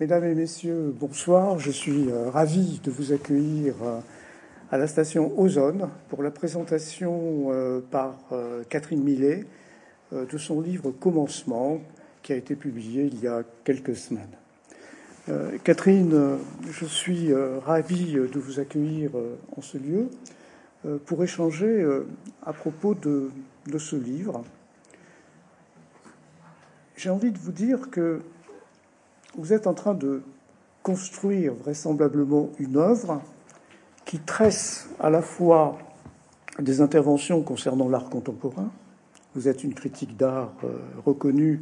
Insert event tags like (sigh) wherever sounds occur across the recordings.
Mesdames et messieurs, bonsoir. Je suis euh, ravi de vous accueillir euh, à la station Ozone pour la présentation euh, par Catherine Millet de son livre Commencement qui a été publié il y a quelques semaines. Catherine, je suis ravi de vous accueillir en ce lieu pour échanger à propos de, de ce livre. J'ai envie de vous dire que vous êtes en train de construire vraisemblablement une œuvre qui tresse à la fois des interventions concernant l'art contemporain. Vous êtes une critique d'art euh, reconnue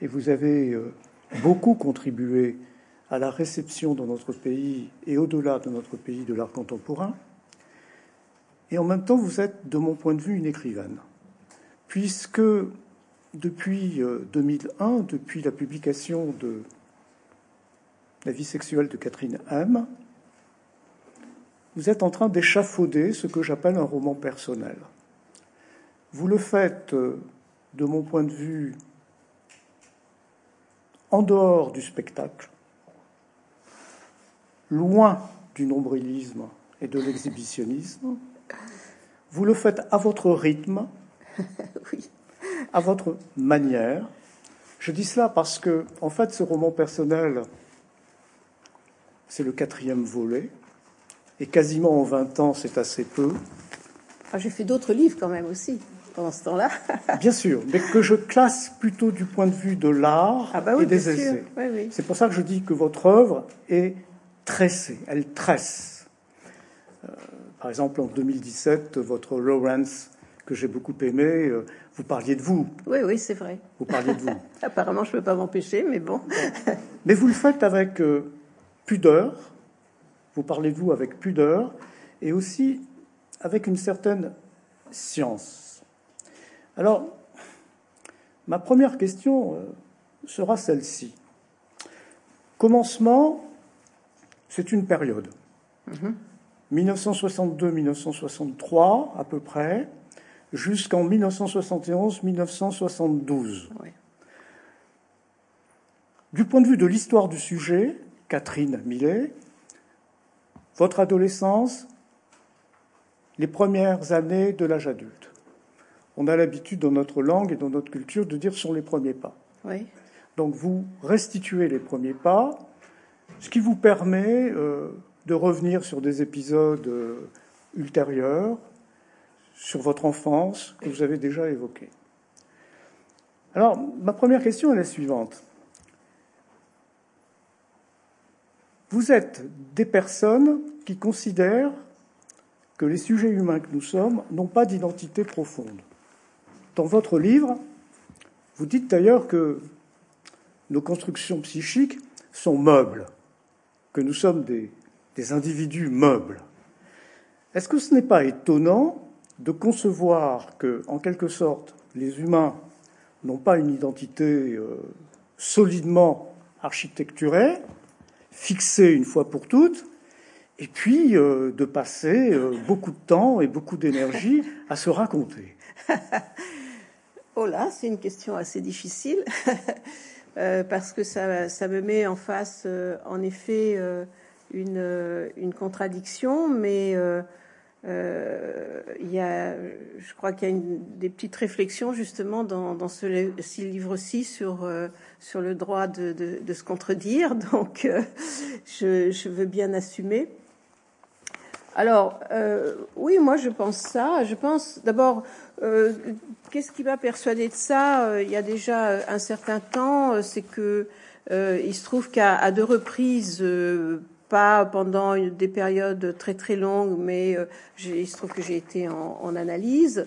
et vous avez euh, beaucoup contribué à la réception dans notre pays et au-delà de notre pays de l'art contemporain. Et en même temps, vous êtes, de mon point de vue, une écrivaine, puisque depuis 2001, euh, depuis la publication de la vie sexuelle de Catherine M., vous êtes en train d'échafauder ce que j'appelle un roman personnel. Vous le faites, euh, de mon point de vue, en dehors du spectacle, loin du nombrilisme et de l'exhibitionnisme. Vous le faites à votre rythme, (laughs) à votre manière. Je dis cela parce que, en fait, ce roman personnel, c'est le quatrième volet. Et quasiment en 20 ans, c'est assez peu. Ah, J'ai fait d'autres livres quand même aussi pendant ce temps-là. (laughs) bien sûr, mais que je classe plutôt du point de vue de l'art ah bah et des essais. C'est pour ça que je dis que votre œuvre est tressée, elle tresse. Euh, par exemple, en 2017, votre Lawrence, que j'ai beaucoup aimé, euh, vous parliez de vous. Oui, oui, c'est vrai. Vous parliez de vous. (laughs) Apparemment, je ne peux pas m'empêcher, mais bon. mais vous le faites avec euh, pudeur, vous parlez de vous avec pudeur, et aussi avec une certaine science. Alors, ma première question euh, sera celle-ci. Commencement, c'est une période. 1962-1963 à peu près, jusqu'en 1971-1972. Du point de vue de l'histoire du sujet, Catherine Millet, votre adolescence, les premières années de l'âge adulte. On a l'habitude dans notre langue et dans notre culture de dire sont les premiers pas. Oui. Donc vous restituez les premiers pas, ce qui vous permet euh, de revenir sur des épisodes euh, ultérieurs, sur votre enfance que vous avez déjà évoqués. Alors, ma première question est la suivante. Vous êtes des personnes qui considèrent que les sujets humains que nous sommes n'ont pas d'identité profonde. Dans votre livre, vous dites d'ailleurs que nos constructions psychiques sont meubles, que nous sommes des, individus meubles. Est-ce que ce n'est pas étonnant de concevoir que, en quelque sorte, les humains n'ont pas une identité euh, solidement architecturée, fixer une fois pour toutes, et puis euh, de passer euh, beaucoup de temps et beaucoup d'énergie à se raconter. (laughs) oh là, c'est une question assez difficile, (laughs) euh, parce que ça, ça, me met en face, en effet, une, une, contradiction, mais euh, il y a, je crois qu'il y a une, des petites réflexions justement dans, dans ce, livre-ci sur euh, sur le droit de, de, de se contredire. (laughs) Donc, euh, je, je, veux bien assumer. Alors, oui, moi je pense ça. Je pense d'abord, qu'est-ce qui m'a persuadé de ça Il y a déjà un certain temps, c'est que il se trouve qu'à deux reprises pas pendant des périodes très très longues, mais euh, il se trouve que j'ai été en, analyse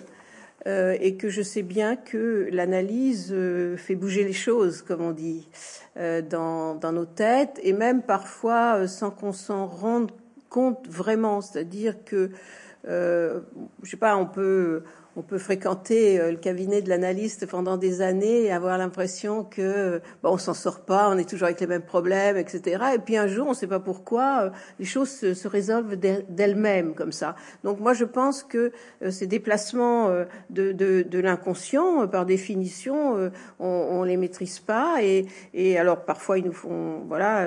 euh, et que je sais bien que l'analyse euh, fait bouger les choses, comme on dit, dans, dans, nos têtes, et même parfois sans qu'on s'en rende compte vraiment. C'est-à-dire que, je sais pas, on peut on peut fréquenter le cabinet de l'analyste pendant des années et avoir l'impression que bon, on s'en sort pas, on est toujours avec les mêmes problèmes, etc. Et puis un jour, on ne sait pas pourquoi, les choses se, se résolvent d'elles-mêmes comme ça. Donc moi, je pense que ces déplacements de, de, de l'inconscient, par définition, on, on les maîtrise pas. Et, et alors parfois, ils nous font, voilà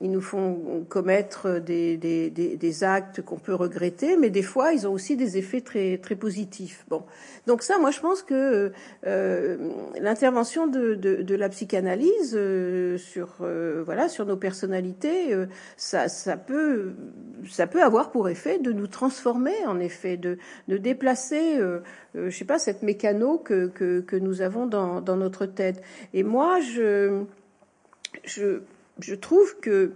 ils nous font commettre des, des, des, actes qu'on peut regretter, mais des fois, ils ont aussi des effets très, très positifs. Bon, donc ça, moi, je pense que euh, l'intervention de, de, de, la psychanalyse euh, sur, euh, voilà, sur nos personnalités, euh, ça, ça, peut, ça peut avoir pour effet de nous transformer, en effet, de, de déplacer, euh, je sais pas, cette mécano que, que, que nous avons dans, dans notre tête. Et moi, je, je je trouve que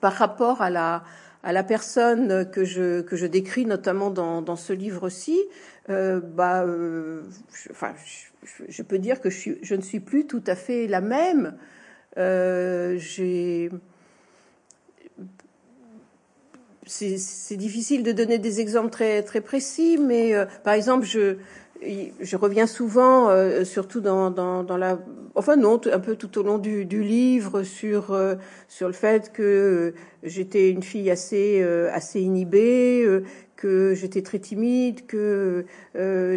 par rapport à la, à la personne que je, que je décris notamment dans, dans ce livre-ci, euh, bah, euh, je, enfin, je, peux dire que je, suis, je, ne suis plus tout à fait la même. Euh, j'ai c'est difficile de donner des exemples très très précis, mais euh, par exemple, je je reviens souvent, euh, surtout dans, dans, dans, la, enfin non, un peu tout au long du, du livre sur euh, sur le fait que euh, j'étais une fille assez assez inhibée, que j'étais très timide, que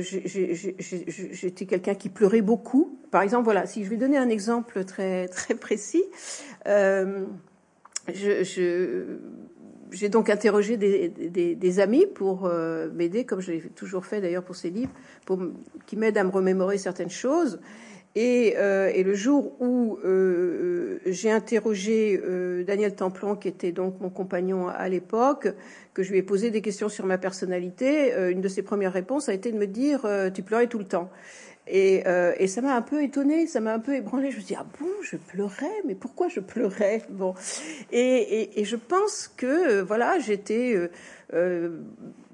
j'étais quelqu'un qui pleurait beaucoup. Par exemple, voilà, si je vais donner un exemple très très précis, je, je j'ai donc interrogé des, des, des amis pour euh, m'aider, comme je l'ai toujours fait d'ailleurs pour ces livres, pour, qui m'aident à me remémorer certaines choses. Et, euh, et le jour où euh, j'ai interrogé euh, Daniel Templon, qui était donc mon compagnon à l'époque, que je lui ai posé des questions sur ma personnalité, euh, une de ses premières réponses a été de me dire euh, Tu pleurais tout le temps. Et, euh, et, ça m'a un peu étonnée, ça m'a un peu ébranlée. Je me suis dit, ah bon, je pleurais, mais pourquoi je pleurais? Bon, et, et, et, je pense que euh, voilà, j'étais euh, euh,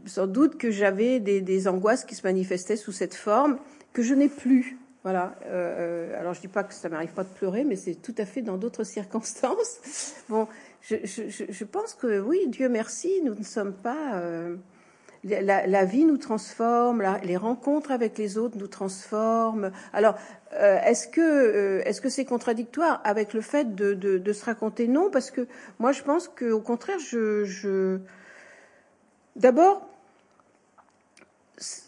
sans doute que j'avais des, des, angoisses qui se manifestaient sous cette forme que je n'ai plus. Voilà. Euh, alors je dis pas que ça m'arrive pas de pleurer, mais c'est tout à fait dans d'autres (laughs) circonstances. Bon, je, je, je, pense que oui, Dieu merci, nous ne sommes pas la, la, vie nous transforme, la, les rencontres avec les autres nous transforment. Alors, euh, est-ce que euh, est-ce que c'est contradictoire avec le fait de, de, de, se raconter Non, parce que moi je pense qu'au contraire, je, je... d'abord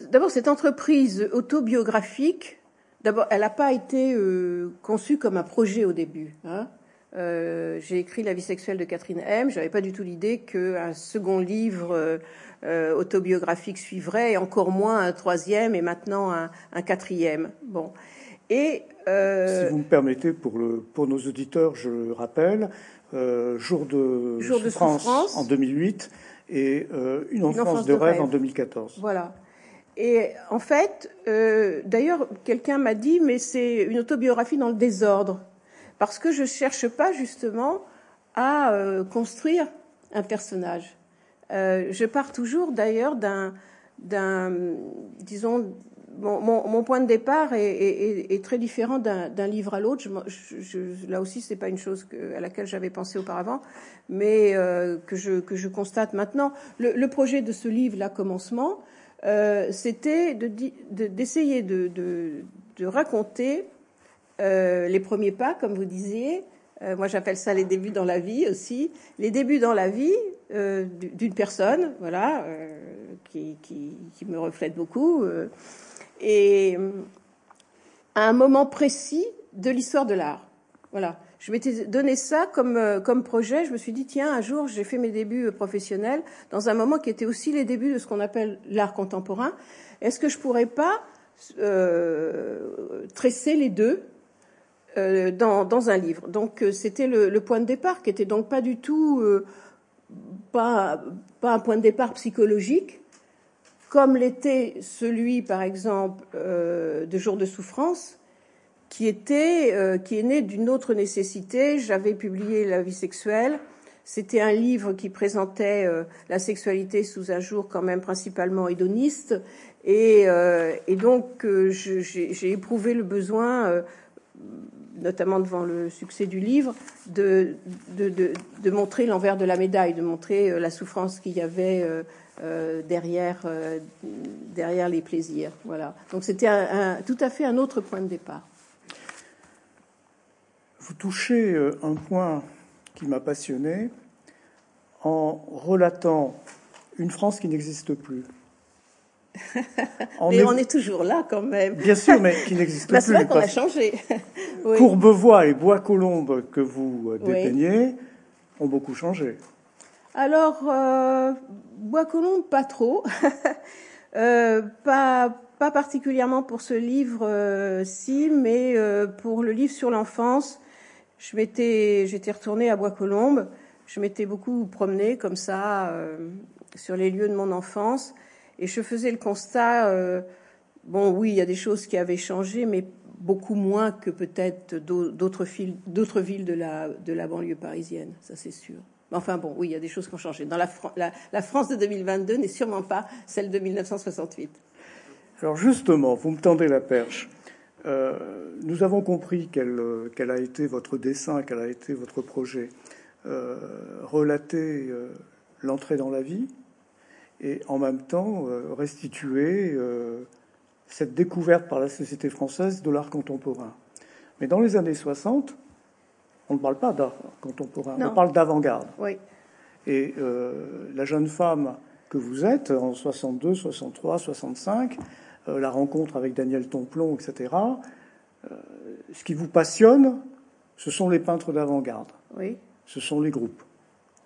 d'abord cette entreprise autobiographique, d'abord elle n'a pas été euh, conçue comme un projet au début. Hein. Euh, j'ai écrit La vie sexuelle de Catherine M. J'avais pas du tout l'idée qu'un second livre euh, autobiographique suivrait, et encore moins un troisième et maintenant un, un quatrième. Bon. Et euh, si vous me permettez, pour, le, pour nos auditeurs, je le rappelle, Jour de, Jour souffrance, de souffrance en 2008 et Une enfance, une enfance de, rêve, en 2014. Voilà. Et en fait, euh, d'ailleurs, quelqu'un m'a dit, mais c'est une autobiographie dans le désordre, parce que je cherche pas justement à euh, construire un personnage. Euh, je pars toujours d'ailleurs d'un, d'un, disons, mon, mon, mon, point de départ est, est, est très différent d'un, d'un livre à l'autre. Je, je, là aussi, c'est pas une chose que, à laquelle j'avais pensé auparavant, mais euh, que, je, que je constate maintenant. Le, le projet de ce livre, là, commencement, euh, c'était de, de, d'essayer de, raconter euh, les premiers pas, comme vous disiez, euh, moi, j'appelle ça les débuts dans la vie aussi. Les débuts dans la vie d'une personne, voilà, qui, qui, me reflète beaucoup, et à un moment précis de l'histoire de l'art. Voilà. Je m'étais donné ça comme, comme projet. Je me suis dit, tiens, un jour, j'ai fait mes débuts professionnels dans un moment qui était aussi les débuts de ce qu'on appelle l'art contemporain. Est-ce que je pourrais pas tresser les deux euh, dans, dans, un livre? Donc euh, c'était le, le, point de départ qui était donc pas du tout euh, pas, pas un point de départ psychologique, comme l'était celui, par exemple, euh, de Jour de souffrance, qui était euh, qui est né d'une autre nécessité. J'avais publié La vie sexuelle. C'était un livre qui présentait euh, la sexualité sous un jour quand même principalement hédoniste, et, et donc j'ai éprouvé le besoin notamment devant le succès du livre, de, de, de, de montrer l'envers de la médaille, de montrer euh, la souffrance qu'il y avait euh, derrière, derrière les plaisirs. Voilà. Donc c'était tout à fait un autre point de départ. Vous touchez un point qui m'a passionné en relatant une France qui n'existe plus. (laughs) mais on est toujours là quand même. Bien sûr, mais qui n'existe (laughs) bah, plus. C'est vrai qu'on a changé. (laughs) Courbevoie et Bois-Colombes que vous euh, dépeignez ont beaucoup changé. Alors, euh, Bois-Colombes, pas trop. euh, pas, pas particulièrement pour ce livre-ci, mais euh, pour le livre sur l'enfance. Je m'étais, j'étais retournée à Bois-Colombes. Je m'étais beaucoup promenée comme ça euh, sur les lieux de mon enfance. Et je faisais le constat, euh, bon oui, il y a des choses qui avaient changé, mais beaucoup moins que peut-être d'autres villes de la, banlieue parisienne, ça c'est sûr. Enfin bon, oui, il y a des choses qui ont changé. La, la, France de 2022 n'est sûrement pas celle de 1968. Alors justement, vous me tendez la perche. Euh, nous avons compris quel, quel, a été votre dessin, quel a été votre projet. Euh, relater euh, l'entrée dans la vie, et en même temps euh, restituer euh, cette découverte par la société française de l'art contemporain. Mais dans les années 60, on ne parle pas d'art contemporain, on parle d'avant-garde. Oui. Et euh, la jeune femme que vous êtes, en 62, 63, 65, la rencontre avec Daniel Tomplon, etc., ce qui vous passionne, ce sont les peintres d'avant-garde. Oui. Ce sont les groupes.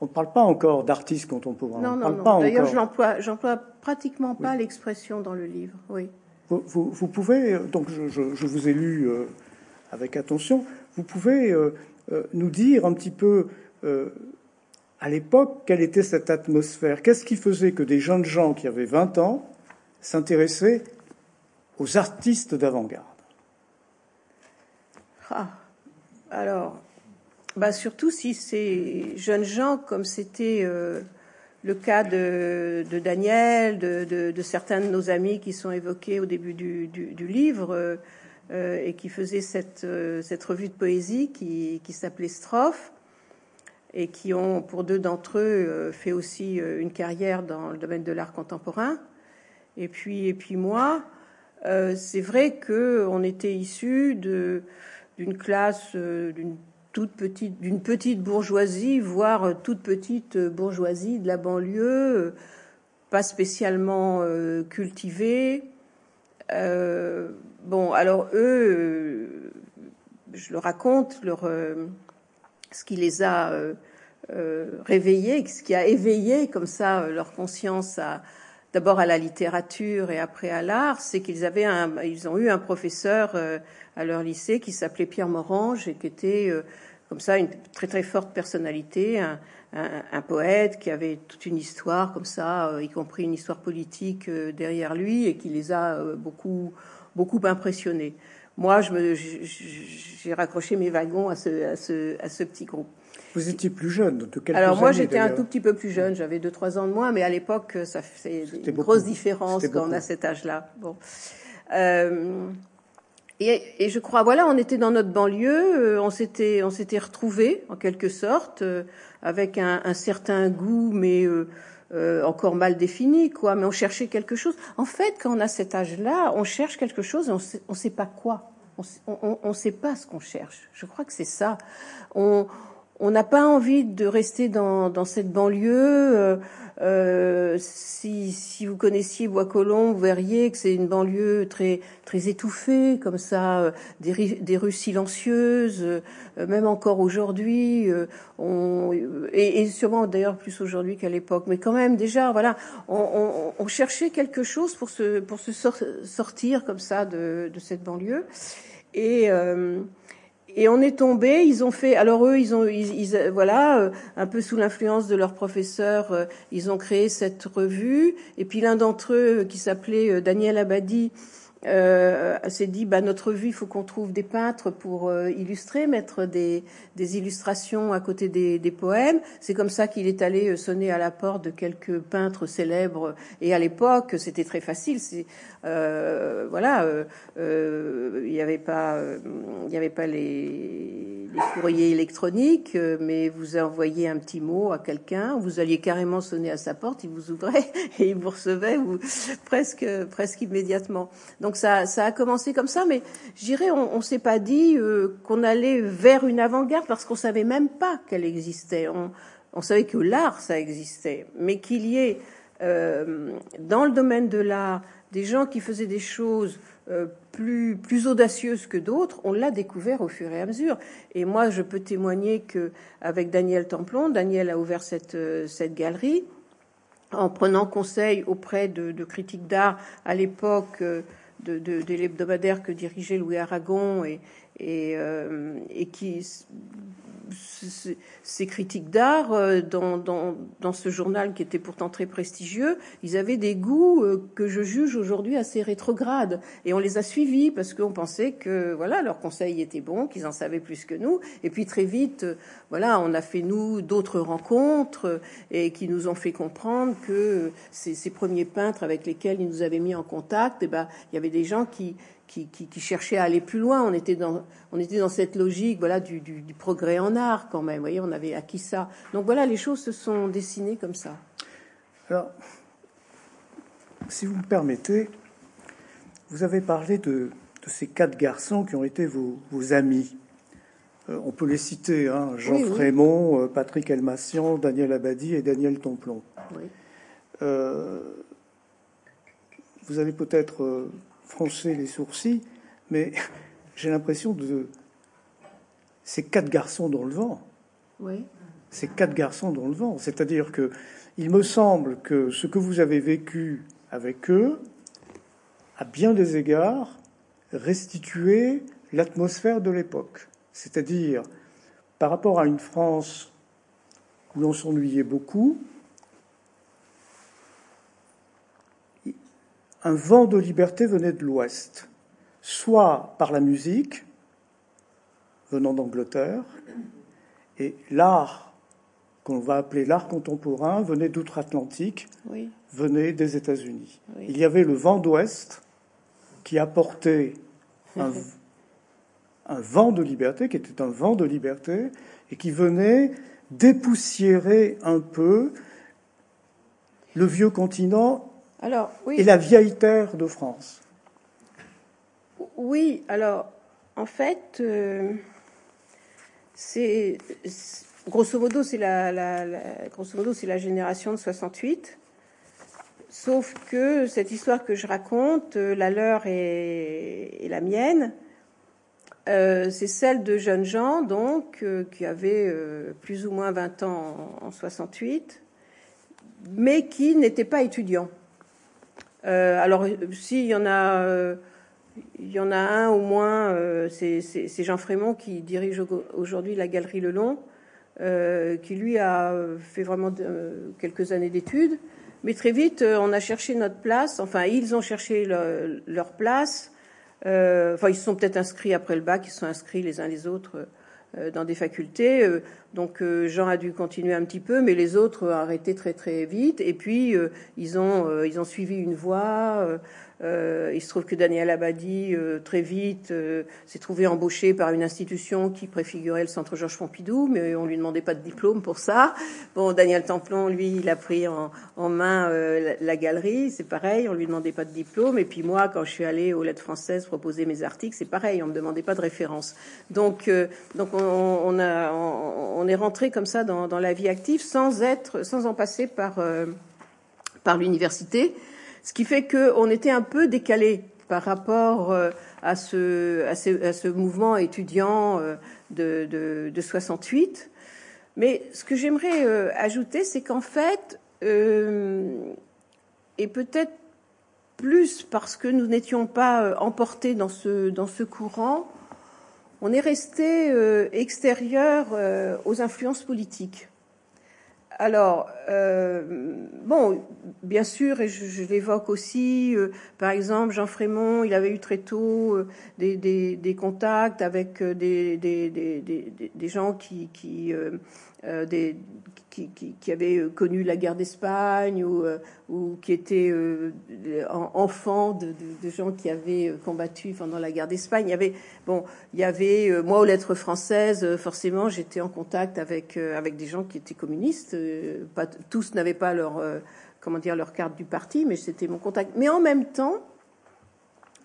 On ne parle pas encore d'artistes contemporains. Non, non, non. D'ailleurs, je n'emploie, j'emploie pratiquement pas l'expression dans le livre. Oui. Vous, vous, pouvez, donc je, je, vous ai lu euh, avec attention, vous pouvez euh, euh, nous dire un petit peu à l'époque quelle était cette atmosphère? Qu'est-ce qui faisait que des jeunes gens qui avaient 20 ans s'intéressaient aux artistes d'avant-garde ah, Alors, bah surtout si ces jeunes gens, comme c'était euh, le cas de, Daniel, de, certains de nos amis qui sont évoqués au début du, livre euh, euh et qui faisaient cette, revue de poésie qui, qui s'appelait Strophe et qui ont, pour deux d'entre eux, fait aussi une carrière dans le domaine de l'art contemporain. Et puis, et puis moi, c'est vrai que on était issus de d'une classe, d'une toute petite, d'une petite bourgeoisie, voire toute petite bourgeoisie de la banlieue, pas spécialement euh, cultivée. Euh, bon, alors eux, je le raconte, leur, euh, ce qui les a réveillés, ce qui a éveillé comme ça leur conscience à d'abord à la littérature et après à l'art, c'est qu'ils avaient un, ils ont eu un professeur à leur lycée qui s'appelait Pierre Morange et qui était euh, comme ça une très très forte personnalité, un, un, poète qui avait toute une histoire comme ça, euh, y compris une histoire politique euh, derrière lui et qui les a beaucoup beaucoup impressionnés. Moi, j'ai raccroché mes wagons à ce, à ce, à ce petit groupe. Vous étiez plus jeune, de quelques Alors moi, j'étais un tout petit peu plus jeune, j'avais deux trois ans de moins, mais à l'époque, ça fait une grosse différence quand on a cet âge-là. Bon. Euh, et, je crois, voilà, on était dans notre banlieue, euh, on s'était, on s'était retrouvés en quelque sorte, euh, avec un, certain goût, mais euh, encore mal défini, quoi. Mais on cherchait quelque chose. En fait, quand on a cet âge-là, on cherche quelque chose et on sait, on sait pas quoi. On, on, sait pas ce qu'on cherche. Je crois que c'est ça. On on n'a pas envie de rester dans, dans cette banlieue. Euh, si, si, vous connaissiez Bois-Colombes, vous verriez que c'est une banlieue très très étouffée, comme ça, euh, des, des rues silencieuses, euh, même encore aujourd'hui, on, et, et, sûrement d'ailleurs plus aujourd'hui qu'à l'époque, mais quand même déjà, voilà, on, on, on, cherchait quelque chose pour se pour se sortir comme ça de, de cette banlieue, et et on est tombé. Ils ont fait. Alors eux, ils ont, ils, voilà, euh, un peu sous l'influence de leur professeur, euh, ils ont créé cette revue. Et puis l'un d'entre eux, qui s'appelait euh, Daniel Abadi, euh, s'est dit bah, notre vue, il faut qu'on trouve des peintres pour euh, illustrer, mettre des, des, illustrations à côté des, des poèmes. C'est comme ça qu'il est allé euh, sonner à la porte de quelques peintres célèbres. Et à l'époque, c'était très facile. Euh, voilà, il n'y avait pas, il n'y avait pas les, les, courriers électroniques, mais vous envoyiez un petit mot à quelqu'un, vous alliez carrément sonner à sa porte, il vous ouvrait (laughs) et il vous recevait vous, presque, presque immédiatement. Donc donc ça, a commencé comme ça, mais je dirais, on, ne s'est pas dit euh, qu'on allait vers une avant-garde parce qu'on savait même pas qu'elle existait. On, savait que l'art, ça existait, mais qu'il y ait euh, dans le domaine de l'art des gens qui faisaient des choses euh, plus, audacieuses que d'autres, on l'a découvert au fur et à mesure. Et moi, je peux témoigner que avec Daniel Templon, Daniel a ouvert cette, galerie en prenant conseil auprès de critiques d'art à l'époque de, de, l'hebdomadaire que dirigeait Louis Aragon et, euh, et qui ces critiques d'art euh, dans, dans, dans, ce journal qui était pourtant très prestigieux, ils avaient des goûts euh, que je juge aujourd'hui assez rétrogrades. Et on les a suivis parce qu'on pensait que voilà leurs conseils étaient bons, qu'ils en savaient plus que nous. Et puis très vite, voilà, on a fait nous d'autres rencontres et qui nous ont fait comprendre que ces, ces premiers peintres avec lesquels ils nous avaient mis en contact, eh ben, il y avait des gens qui qui, qui, cherchait à aller plus loin. On était dans, on était dans cette logique, voilà, du, du, progrès en art quand même. Vous voyez, on avait acquis ça. Donc voilà, les choses se sont dessinées comme ça. Alors, si vous me permettez, vous avez parlé de, de ces quatre garçons qui ont été vos, vos amis. Euh, on peut les citer, hein, Jean Frémont, euh, Patrick Elmassian, Daniel Abadi et Daniel Tomplon. Oui. Euh, vous avez peut-être froncer les sourcils, mais (laughs) j'ai l'impression de ces quatre garçons dans le vent. Oui. Ces quatre garçons dans le vent. C'est-à-dire que il me semble que ce que vous avez vécu avec eux, à bien des égards, restituait l'atmosphère de l'époque. C'est-à-dire, par rapport à une France où l'on s'ennuyait beaucoup, un vent de liberté venait de l'Ouest, soit par la musique, venant d'Angleterre, et l'art, qu'on va appeler l'art contemporain, venait d'outre-Atlantique, venait des États-Unis. Il y avait le vent d'Ouest qui apportait un, (laughs) un vent de liberté, qui était un vent de liberté, et qui venait dépoussiérer un peu le vieux continent alors, oui. Et la vieille terre de France. Oui, alors, en fait, euh, c'est grosso modo, c'est la, grosso modo, c'est la génération de 68. Sauf que cette histoire que je raconte, euh, la leur et, la mienne, euh, c'est celle de jeunes gens donc qui avaient plus ou moins 20 ans en, en 68, mais qui n'étaient pas étudiants. Euh, alors, s'il y en a, euh, il y en a un au moins, euh, c'est Jean Frémont qui dirige aujourd'hui la Galerie Le Long, qui lui a fait vraiment quelques années d'études. Mais très vite, on a cherché notre place. Enfin, ils ont cherché leur place. enfin, ils se sont peut-être inscrits après le bac. Ils se sont inscrits les uns les autres dans des facultés. Donc euh, Jean a dû continuer un petit peu, mais les autres ont arrêté très très vite. Et puis euh, ils ont euh, ils ont suivi une voie. Euh, il se trouve que Daniel Abadi, euh, très vite, euh, s'est trouvé embauché par une institution qui préfigurait le Centre Georges Pompidou, mais on lui demandait pas de diplôme pour ça. Bon, Daniel Templon, lui, il a pris en, en main la, galerie, c'est pareil, on lui demandait pas de diplôme. Et puis moi, quand je suis allée aux lettres françaises proposer mes articles, c'est pareil, on me demandait pas de référence. Donc, donc on, on, a, on, est rentré comme ça dans, dans, la vie active sans être, sans en passer par par l'université. Ce qui fait qu'on était un peu décalé par rapport euh, à ce, à ce, mouvement étudiant euh, de, de, 68. Mais ce que j'aimerais euh, ajouter, c'est qu'en fait, et peut-être plus parce que nous n'étions pas emportés dans ce, dans ce courant, on est resté extérieur aux influences politiques. Alors, bon, bien sûr, et je, l'évoque aussi, par exemple, Jean Frémont, il avait eu très tôt des, contacts avec des, gens qui, qui, qui, avaient euh, connu la guerre d'Espagne ou, euh, ou qui étaient euh, enfants de, gens qui avaient combattu pendant la guerre d'Espagne. Il y avait, bon, il y avait, moi aux lettres françaises, forcément, j'étais en contact avec avec des gens qui étaient communistes. Pas tous n'avaient pas leur comment dire leur carte du parti, mais c'était mon contact. Mais en même temps,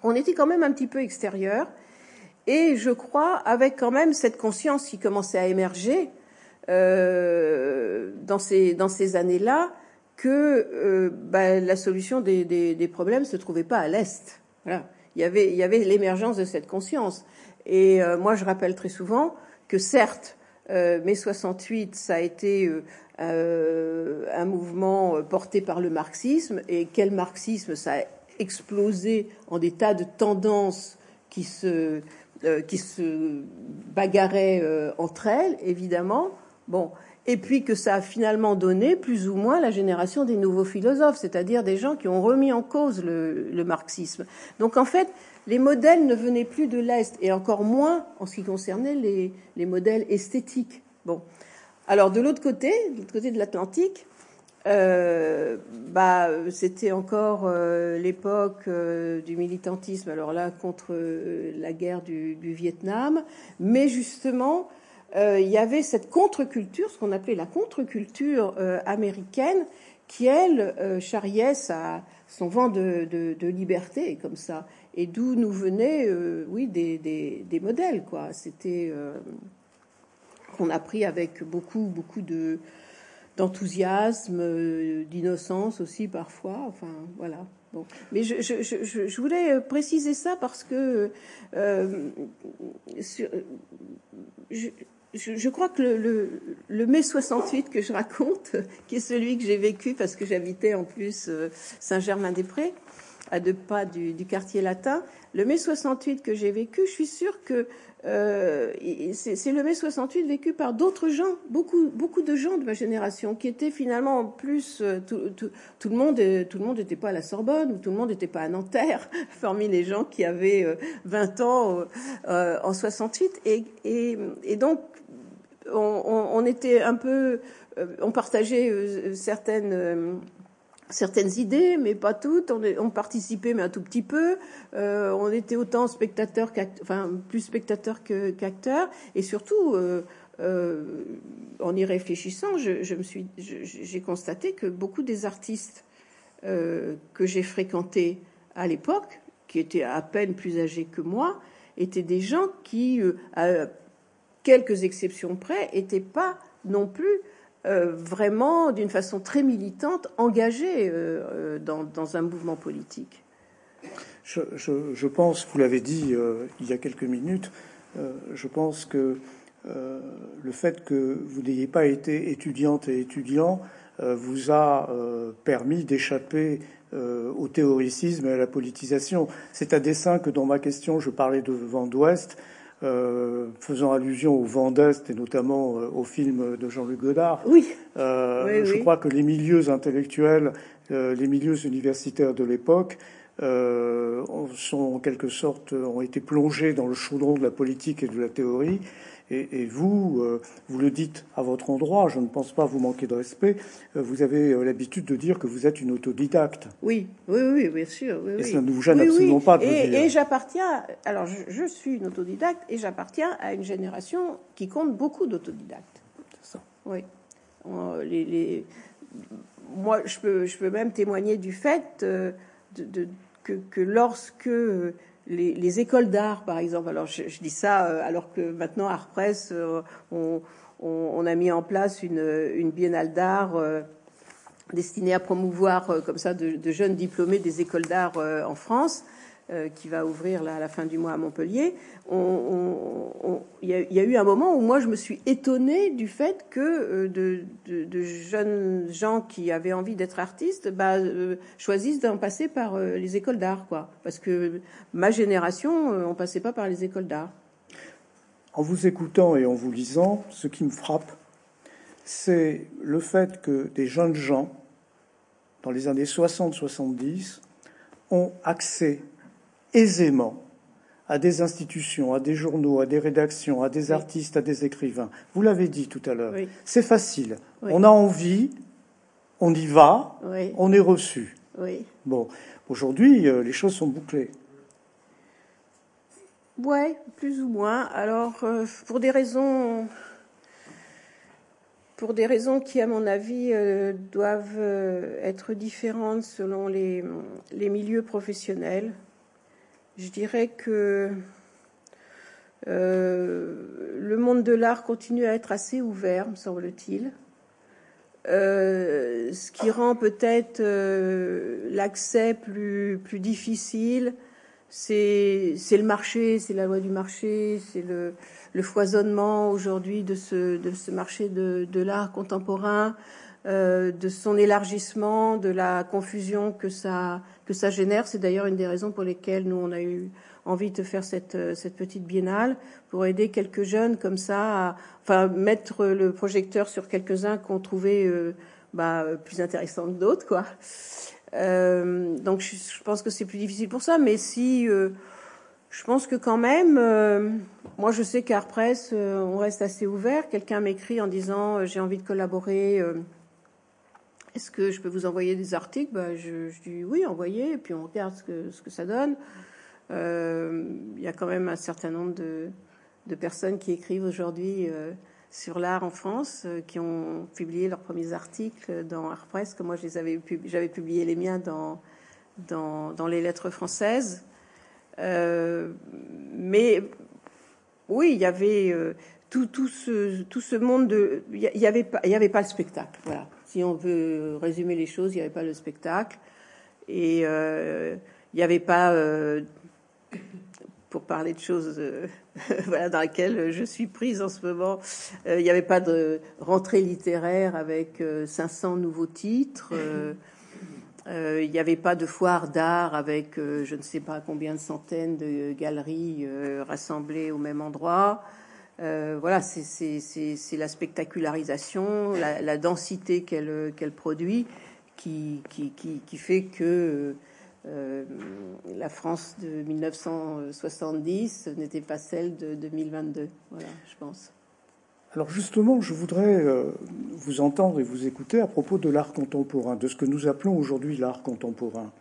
on était quand même un petit peu extérieur. Et je crois, avec quand même cette conscience qui commençait à émerger, euh, dans ces, dans ces années-là que euh, bah, la solution des, des, des, problèmes se trouvait pas à l'est. Il y avait, il y avait l'émergence de cette conscience. Et euh, moi, je rappelle très souvent que certes, mai 68, ça a été un mouvement porté par le marxisme. Et quel marxisme? Ça a explosé en des tas de tendances qui se, qui se bagarraient entre elles, évidemment. Bon, et puis que ça a finalement donné plus ou moins la génération des nouveaux philosophes, c'est-à-dire des gens qui ont remis en cause le, marxisme. Donc en fait, les modèles ne venaient plus de l'Est, et encore moins en ce qui concernait les, modèles esthétiques. Bon, alors de l'autre côté, de l'autre côté de l'Atlantique, euh, bah, c'était encore euh, l'époque euh, du militantisme, alors là contre la guerre du, du Vietnam, mais justement euh, il y avait cette contre-culture, ce qu'on appelait la contre-culture euh, américaine, qui, elle, euh, charriait sa, son vent de, liberté, comme ça, et d'où nous venaient, oui, des, des, modèles, quoi. C'était qu'on a pris avec beaucoup, beaucoup de d'enthousiasme, d'innocence aussi parfois. Enfin, voilà. Bon. Mais je, je, je, je, voulais préciser ça parce que sur, je, crois que le, mai 68 que je raconte, qui est celui que j'ai vécu parce que j'habitais en plus euh, Saint-Germain-des-Prés, à deux pas du, quartier latin, le mai 68 que j'ai vécu, je suis sûre que euh, c'est le mai 68 vécu par d'autres gens, beaucoup, de gens de ma génération, qui étaient finalement en plus euh, tout, le monde, tout le monde n'était pas à la Sorbonne ou tout le monde n'était pas à Nanterre, (laughs) parmi les gens qui avaient 20 ans en 68, et, et, donc on, était un peu, euh, on partageait euh, certaines euh, certaines idées, mais pas toutes. On, participait, mais un tout petit peu. on était autant spectateurs, enfin plus spectateurs qu'acteurs, et surtout. en y réfléchissant, je, j'ai constaté que beaucoup des artistes que j'ai fréquentés à l'époque, qui étaient à peine plus âgés que moi, étaient des gens qui, quelques exceptions près, n'étaient pas non plus euh, vraiment, d'une façon très militante, engagés euh, euh, dans, un mouvement politique. Je, pense, vous l'avez dit il y a quelques minutes, je pense que le fait que vous n'ayez pas été étudiante et étudiant vous a permis d'échapper au théoricisme et à la politisation. C'est à dessein que dans ma question, je parlais de vent d'Ouest euh, faisant allusion au vent d'Est et notamment euh, au film de Jean-Luc Godard. Oui. Euh, je crois que les milieux intellectuels, les milieux universitaires de l'époque sont en quelque sorte ont été plongés dans le chaudron de la politique et de la théorie et, vous, euh, vous le dites à votre endroit, je ne pense pas vous manquer de respect, euh, vous avez euh, l'habitude de dire que vous êtes une autodidacte. Oui, oui, oui, bien sûr. et ça ne vous gêne absolument pas de et, dire. Et j'appartiens, alors je, suis une autodidacte et j'appartiens à une génération qui compte beaucoup d'autodidactes. C'est ça. Oui. Les, moi, je peux, je peux même témoigner du fait de, que, que, lorsque les, écoles d'art, par exemple. Alors, je, dis ça euh, alors que maintenant, Art Press, euh, on, a mis en place une, biennale d'art euh, destinée à promouvoir comme ça de, jeunes diplômés des écoles d'art en France. Qui va ouvrir là, à la fin du mois à Montpellier. Il y, a eu un moment où moi je me suis étonnée du fait que de, jeunes gens qui avaient envie d'être artistes bah, choisissent d'en passer par les écoles d'art, quoi. Parce que ma génération, on passait pas par les écoles d'art. En vous écoutant et en vous lisant, ce qui me frappe, c'est le fait que des jeunes gens, dans les années 60-70, ont accès aisément à des institutions, à des journaux, à des rédactions, à des artistes, à des écrivains. Vous l'avez dit tout à l'heure. C'est facile. On a envie, on y va, on est reçu. Bon, aujourd'hui, euh, les choses sont bouclées. Oui, plus ou moins. Alors, euh, pour des raisons, pour des raisons qui, à mon avis, euh, doivent être différentes selon les, les, milieux professionnels, je dirais que le monde de l'art continue à être assez ouvert, me semble-t-il. Euh, ce qui rend peut-être euh, l'accès plus, difficile, c'est le marché, c'est la loi du marché, c'est le, foisonnement aujourd'hui de ce, marché de l'art contemporain, euh, de son élargissement, de la confusion que ça, que ça génère. C'est d'ailleurs une des raisons pour lesquelles nous, on a eu envie de faire cette, euh, cette petite biennale pour aider quelques jeunes comme ça, à, enfin mettre le projecteur sur quelques-uns qu'on trouvait euh, bah, plus intéressants que d'autres, quoi. Euh, donc je, pense que c'est plus difficile pour ça, mais si euh, je pense que quand même, euh, moi je sais qu'à Presse, on reste assez ouvert. Quelqu'un m'écrit en disant j'ai envie de collaborer. Est-ce que je peux vous envoyer des articles? Bah, je, dis oui, envoyez, et puis on regarde ce que, ça donne. Euh, il y a quand même un certain nombre de, personnes qui écrivent aujourd'hui euh, sur l'art en France, euh, qui ont publié leurs premiers articles dans Art Press, que moi j'avais publié les miens dans, dans, les lettres françaises. mais oui, il y avait tout, ce, tout ce monde de. Il n'y avait, pas, avait pas le spectacle. Voilà. Si on veut résumer les choses, il n'y avait pas le spectacle. Et il n'y avait pas pour parler de choses euh, (laughs) dans lesquelles je suis prise en ce moment. Euh, il n'y avait pas de rentrée littéraire avec 500 euh, nouveaux titres. il n'y avait pas de foire d'art avec je ne sais pas combien de centaines de galeries rassemblées au même endroit. Voilà, c'est la spectacularisation, la, densité qu'elle produit qui, fait que euh, la France de 1970 n'était pas celle de 2022. Voilà, je pense. Alors justement, je voudrais euh, vous entendre et vous écouter à propos de l'art contemporain, de ce que nous appelons aujourd'hui l'art contemporain.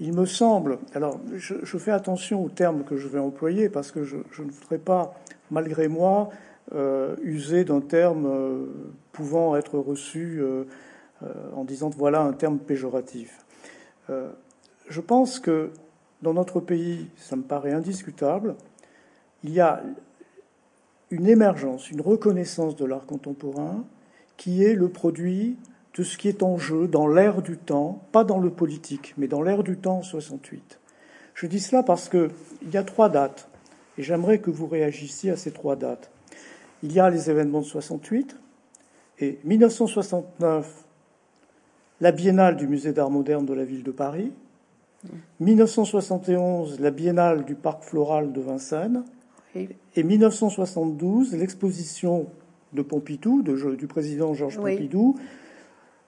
Il me semble, alors je, fais attention aux termes que je vais employer parce que je, ne voudrais pas, malgré moi, euh, user d'un terme pouvant être reçu en disant voilà un terme péjoratif. Je pense que dans notre pays, ça me paraît indiscutable, il y a une émergence, une reconnaissance de l'art contemporain qui est le produit de ce qui est en jeu dans l'ère du temps, pas dans le politique, mais dans l'ère du temps en 68. Je dis cela parce qu'il y a trois dates, et j'aimerais que vous réagissiez à ces trois dates. Il y a les événements de 68, et 1969, la biennale du musée d'art moderne de la ville de Paris, 1971, la biennale du parc floral de Vincennes. Et 1972, l'exposition de Pompidou, du président Georges Pompidou,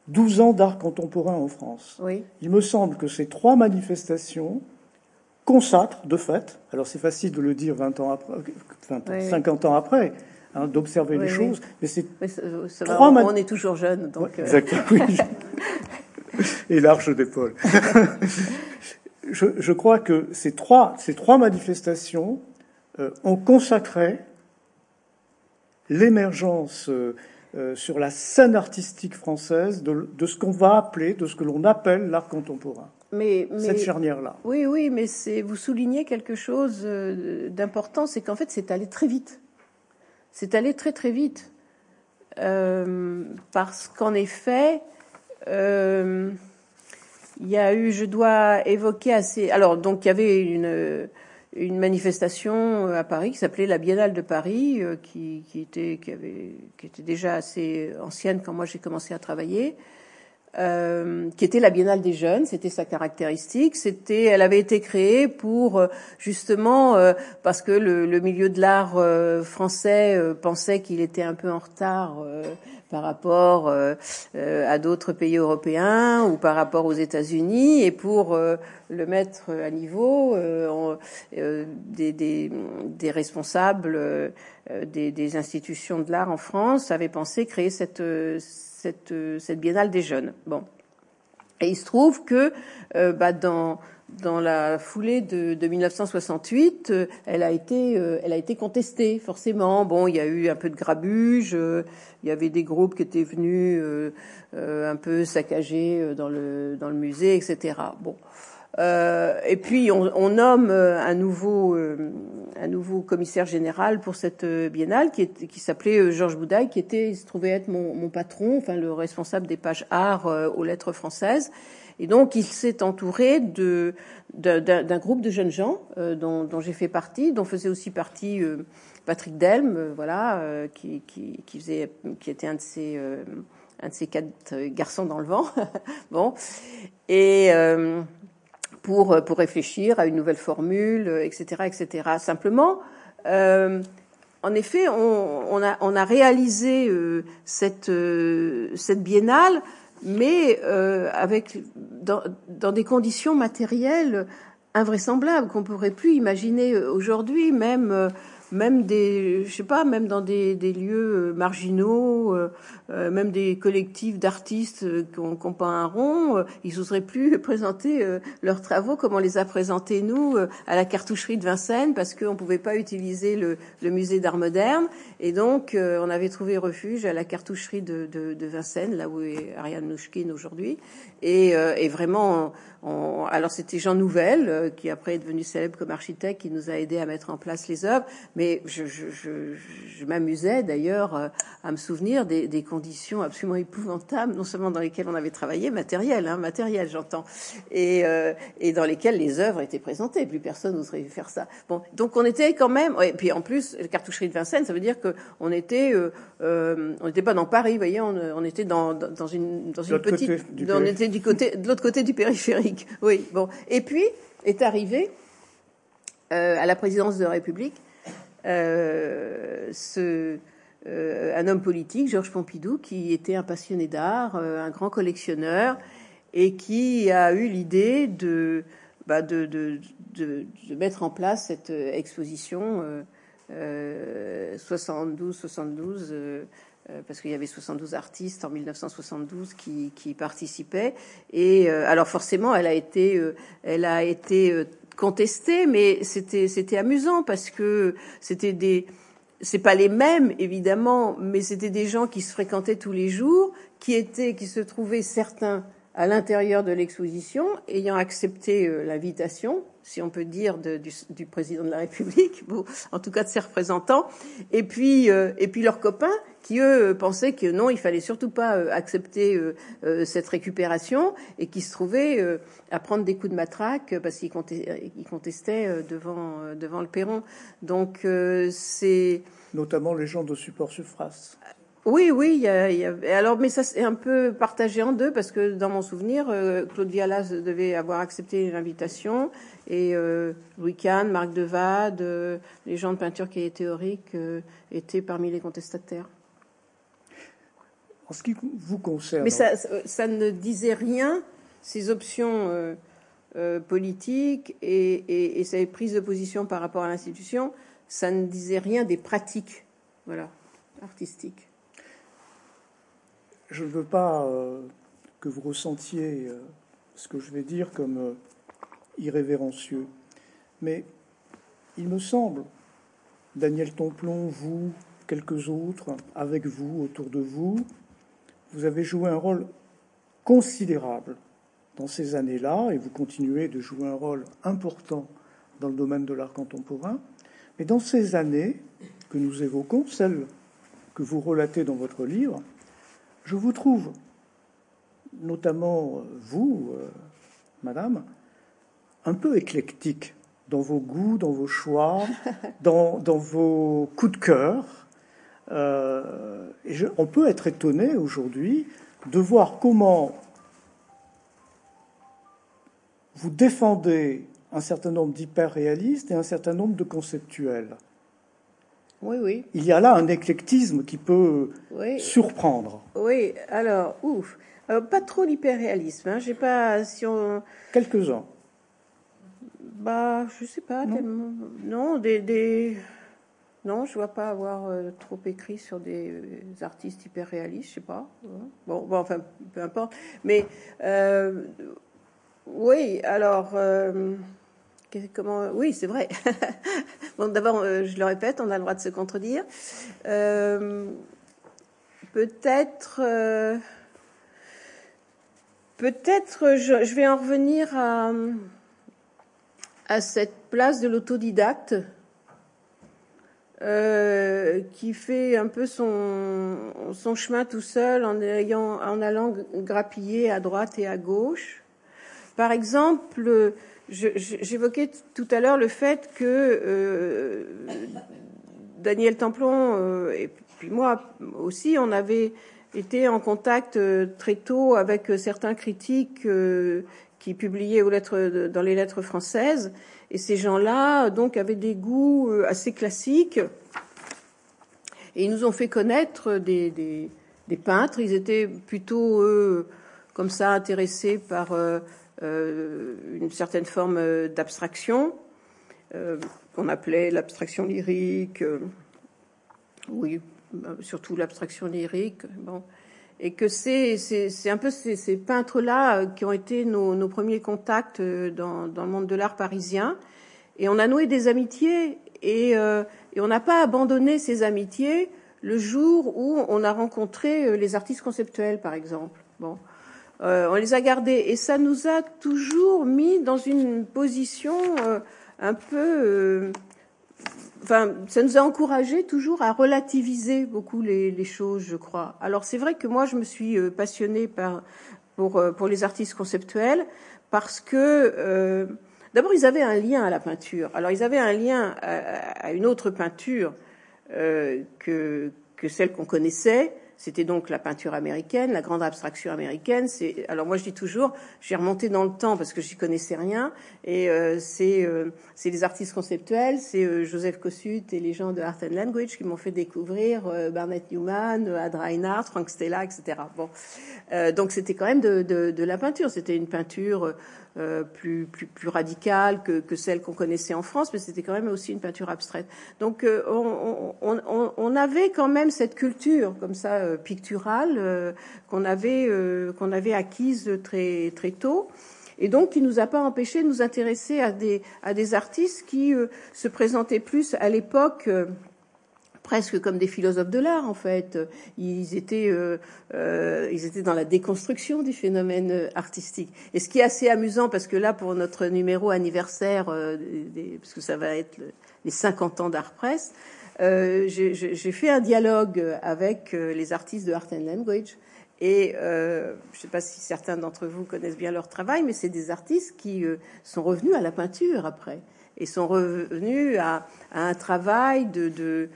12 ans d'art contemporain en France. Il me semble que ces trois manifestations consacrent, de fait, alors c'est facile de le dire 20 ans après, 50 ans après, hein, d'observer les choses, mais c'est trois On est toujours jeune, donc. Euh. Exactement. (laughs) Et large d'épaule. (laughs) je, crois que ces trois, ces trois manifestations euh, ont consacré l'émergence euh, euh, sur la scène artistique française de, ce qu'on va appeler, de ce que l'on appelle l'art contemporain. Mais, cette charnière-là. Oui, oui, mais c'est vous soulignez quelque chose d'important, c'est qu'en fait, c'est allé très vite. C'est allé très très vite parce qu'en effet. Il y a eu, je dois évoquer assez. Alors, donc, il y avait une, une manifestation à Paris qui s'appelait la Biennale de Paris, euh, qui, était, qui, avait, qui était déjà assez ancienne quand moi j'ai commencé à travailler. Euh, qui était la Biennale des jeunes, c'était sa caractéristique. C'était, elle avait été créée pour euh, justement euh, parce que le, le, milieu de l'art français pensait qu'il était un peu en retard par rapport à d'autres pays européens ou par rapport aux États-Unis, et pour le mettre à niveau, des, des, des, responsables des, des, institutions de l'art en France avaient pensé créer cette, cette, cette biennale des jeunes. Bon. Et il se trouve que bah, dans dans la foulée de, de 1968, euh, elle a été, euh, elle a été contestée forcément. Bon, il y a eu un peu de grabuge, euh, il y avait des groupes qui étaient venus un peu saccager dans le dans le musée, etc. Bon. Et puis on, on, nomme un nouveau un nouveau commissaire général pour cette biennale qui, qui s'appelait Georges Boudaille, qui était il se trouvait être mon, mon patron, enfin le responsable des pages art aux lettres françaises. Et donc, il s'est entouré de, d'un groupe de jeunes gens euh, dont, dont j'ai fait partie, dont faisait aussi partie euh, Patrick Delme, euh, voilà, qui, qui, qui, faisait, qui était un de ces, un de ces quatre garçons dans le vent. (laughs) bon, et pour pour réfléchir à une nouvelle formule, etc., etc. Simplement. En effet, on, on, a, on a réalisé cette, cette biennale mais euh, avec dans, dans, des conditions matérielles invraisemblables qu'on pourrait plus imaginer aujourd'hui, même euh, même des, je sais pas, même dans des, des lieux euh, marginaux, euh, euh, même des collectifs d'artistes qui ont, pas un rond, ils n'oseraient plus (laughs) présenter leurs travaux comme on les a présentés nous à la cartoucherie de Vincennes parce qu'on pouvait pas utiliser le, le musée d'art moderne et donc on avait trouvé refuge à la cartoucherie de, de, de Vincennes, là où est Ariane Nouchkine aujourd'hui, et, et vraiment alors c'était Jean Nouvel, euh, qui après est devenu célèbre comme architecte, qui nous a aidé à mettre en place les œuvres. Je, je, je, je m'amusais d'ailleurs euh, à me souvenir des, des, conditions absolument épouvantables, non seulement dans lesquelles on avait travaillé, matériel, hein, matériel j'entends, et, euh, et dans lesquelles les œuvres étaient présentées. Plus personne n'oserait faire ça. Bon, donc on était quand même. Et puis en plus, la cartoucherie de Vincennes, ça veut dire que on était, euh, on n'était pas dans Paris, vous voyez, on, on était dans, dans une, dans une petite, on était du côté, de l'autre côté du périphérique. Oui, bon. Et puis est arrivé euh, à la présidence de la République euh, ce, euh, un homme politique, Georges Pompidou, qui était un passionné d'art, un grand collectionneur, et qui a eu l'idée de, bah, mettre en place cette exposition 72-72 euh, parce qu'il y avait 72 artistes en 1972 qui, qui participaient. Et euh, alors forcément, elle a été, euh, elle a été contestée, mais c'était c'était amusant parce que c'était des c'est pas les mêmes évidemment, mais c'était des gens qui se fréquentaient tous les jours, qui étaient, qui se trouvaient certains à l'intérieur de l'exposition, ayant accepté l'invitation, si on peut dire, du, du, président de la République, (laughs) bon, en tout cas de ses représentants, et puis et puis leurs copains qui eux pensaient que non, il fallait surtout pas euh, accepter euh, euh, cette récupération et qui se trouvaient à prendre des coups de matraque parce qu'ils contestaient devant devant le perron. Donc c'est notamment les gens de support Sufras. Oui, oui. Il y a, y a... alors, mais ça c'est un peu partagé en deux parce que dans mon souvenir, Claude Vialas devait avoir accepté l'invitation et Louis Kahn, Marc Devade, les gens de peinture qui est théorique étaient parmi les contestataires. En ce qui vous concerne. Mais ça, ça ne disait rien, ces options euh, euh, politiques et, et, et, ces prises de position par rapport à l'institution, ça ne disait rien des pratiques voilà, artistiques. Je ne veux pas euh, que vous ressentiez euh, ce que je vais dire comme euh, irrévérencieux, mais il me semble, Daniel Tomplon, vous, quelques autres, avec vous, autour de vous, vous avez joué un rôle considérable dans ces années-là, et vous continuez de jouer un rôle important dans le domaine de l'art contemporain. Mais dans ces années que nous évoquons, celles que vous relatez dans votre livre, je vous trouve, notamment vous, euh, madame, un peu éclectique dans vos goûts, dans vos choix, (laughs) dans, dans vos coups de cœur. Euh, et on peut être étonné aujourd'hui de voir comment vous défendez un certain nombre d'hyper-réalistes et un certain nombre de conceptuels. Oui, oui. Il y a là un éclectisme qui peut surprendre. Oui, alors, ouf. pas trop l'hyperréalisme. Hein. J'ai pas. Si on... Quelques-uns. Bah, je sais pas non. tellement. Non, des, des, Non, je vois pas avoir euh, trop écrit sur des, euh, artistes hyper réalistes, je sais pas. Bon, bon, enfin, peu importe. Mais euh, oui, alors. Oui, c'est vrai. (laughs) d'abord, je le répète, on a le droit de se contredire. peut-être. Peut-être, je, vais en revenir à cette place de l'autodidacte euh, qui fait un peu son, chemin tout seul en allant grappiller à droite et à gauche. Par exemple, j'évoquais tout à l'heure le fait que euh, Daniel Templon euh, et puis moi aussi, on avait été en contact très tôt avec certains critiques qui publiaient aux lettres dans les lettres françaises. Et ces gens-là, donc, avaient des goûts euh, assez classiques. Et ils nous ont fait connaître des, des, des peintres. Ils étaient plutôt, eux, comme ça, intéressés par euh, euh une certaine forme d'abstraction, euh, qu'on appelait l'abstraction lyrique. oui, surtout l'abstraction lyrique. Bon et que c'est un peu ces, peintres-là euh, qui ont été nos, premiers contacts euh, dans, le monde de l'art parisien. Et on a noué des amitiés et, euh, et on n'a pas abandonné ces amitiés le jour où on a rencontré euh, les artistes conceptuels, par exemple. Bon, euh, on les a gardés et ça nous a toujours mis dans une position un peu enfin, ça nous a encouragé toujours à relativiser beaucoup les, les choses, je crois. Alors c'est vrai que moi, je me suis euh, passionnée par, pour, euh, pour les artistes conceptuels parce que euh, d'abord ils avaient un lien à la peinture. Alors ils avaient un lien à, à une autre peinture euh, que, que celle qu'on connaissait, c'était donc la peinture américaine, la grande abstraction américaine. C'est alors moi je dis toujours, j'ai remonté dans le temps parce que j'y connaissais rien. Et euh, c'est euh, c'est les artistes conceptuels, c'est euh, Joseph Kossuth et les gens de Art and Language qui m'ont fait découvrir euh, Barnett Newman, Ad Reinhardt, Frank Stella, etc. Bon, donc c'était quand même de, de, de la peinture. C'était une peinture euh, plus, plus, plus radicale que, que celle qu'on connaissait en France, mais c'était quand même aussi une peinture abstraite. Donc euh, on, on, on, avait quand même cette culture comme ça euh, picturale qu'on avait qu'on avait acquise très très tôt et donc qui nous a pas empêché de nous intéresser à des à des artistes qui se présentaient plus à l'époque presque comme des philosophes de l'art en fait. Ils étaient, euh, euh, ils étaient dans la déconstruction du phénomène artistique. Et ce qui est assez amusant, parce que là, pour notre numéro anniversaire, euh, parce que ça va être le, les 50 ans d'Art Press, j'ai fait un dialogue avec les artistes de Art and Language. Et je ne sais pas si certains d'entre vous connaissent bien leur travail, mais c'est des artistes qui sont revenus à la peinture après et sont revenus à, un travail de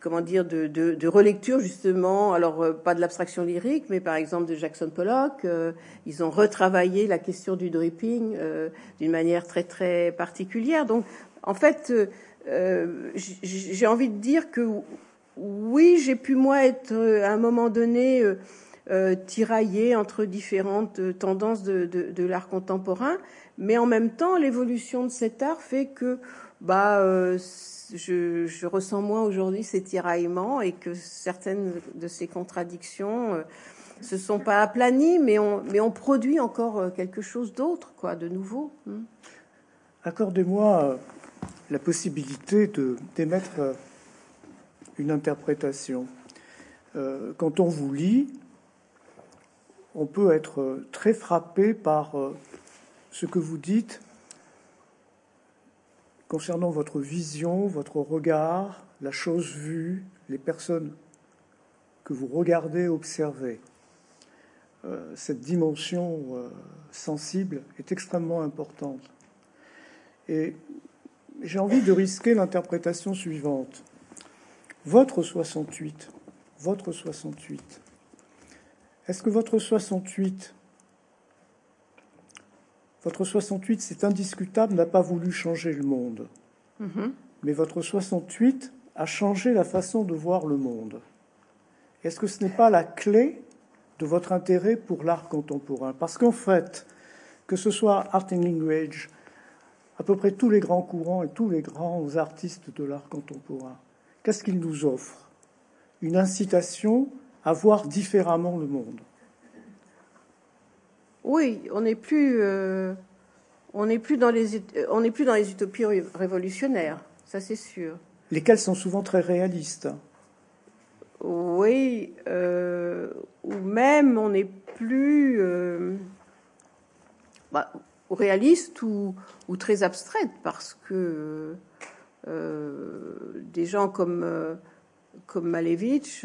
comment dire, de, relecture justement, alors euh, pas de l'abstraction lyrique, mais par exemple de Jackson Pollock. Euh, ils ont retravaillé la question du dripping euh, d'une manière très très particulière. Donc, en fait, j'ai envie de dire que oui, j'ai pu moi être à un moment donné tiraillé entre différentes tendances de, de l'art contemporain, mais en même temps, l'évolution de cet art fait que bah je, ressens moins aujourd'hui ces tiraillements et que certaines de ces contradictions euh, se sont pas aplanies, mais on, produit encore euh, quelque chose d'autre, quoi, de nouveau. Hmm. Accordez-moi euh, la possibilité d'émettre une interprétation. quand on vous lit, on peut être très frappé par ce que vous dites concernant votre vision, votre regard, la chose vue, les personnes que vous regardez, observez. Euh, cette dimension euh, sensible est extrêmement importante. Et j'ai envie de risquer l'interprétation suivante. Votre 68, votre 68, est-ce que votre 68 votre 68, c'est indiscutable, n'a pas voulu changer le monde. Mm-hmm. Mais votre 68 a changé la façon de voir le monde Est-ce que ce n'est pas la clé de votre intérêt pour l'art contemporain? Parce qu'en fait, que ce soit Art and Language, à peu près tous les grands courants et tous les grands artistes de l'art contemporain, qu'est-ce qu'ils nous offrent? Une incitation à voir différemment le monde. Oui, on n'est plus, euh, on n'est plus dans les, on n'est plus dans les utopies révolutionnaires, ça c'est sûr. Lesquelles sont souvent très réalistes. Oui, euh, ou même on n'est plus euh, bah, réaliste ou, ou, très abstraite parce que des gens comme comme Malevich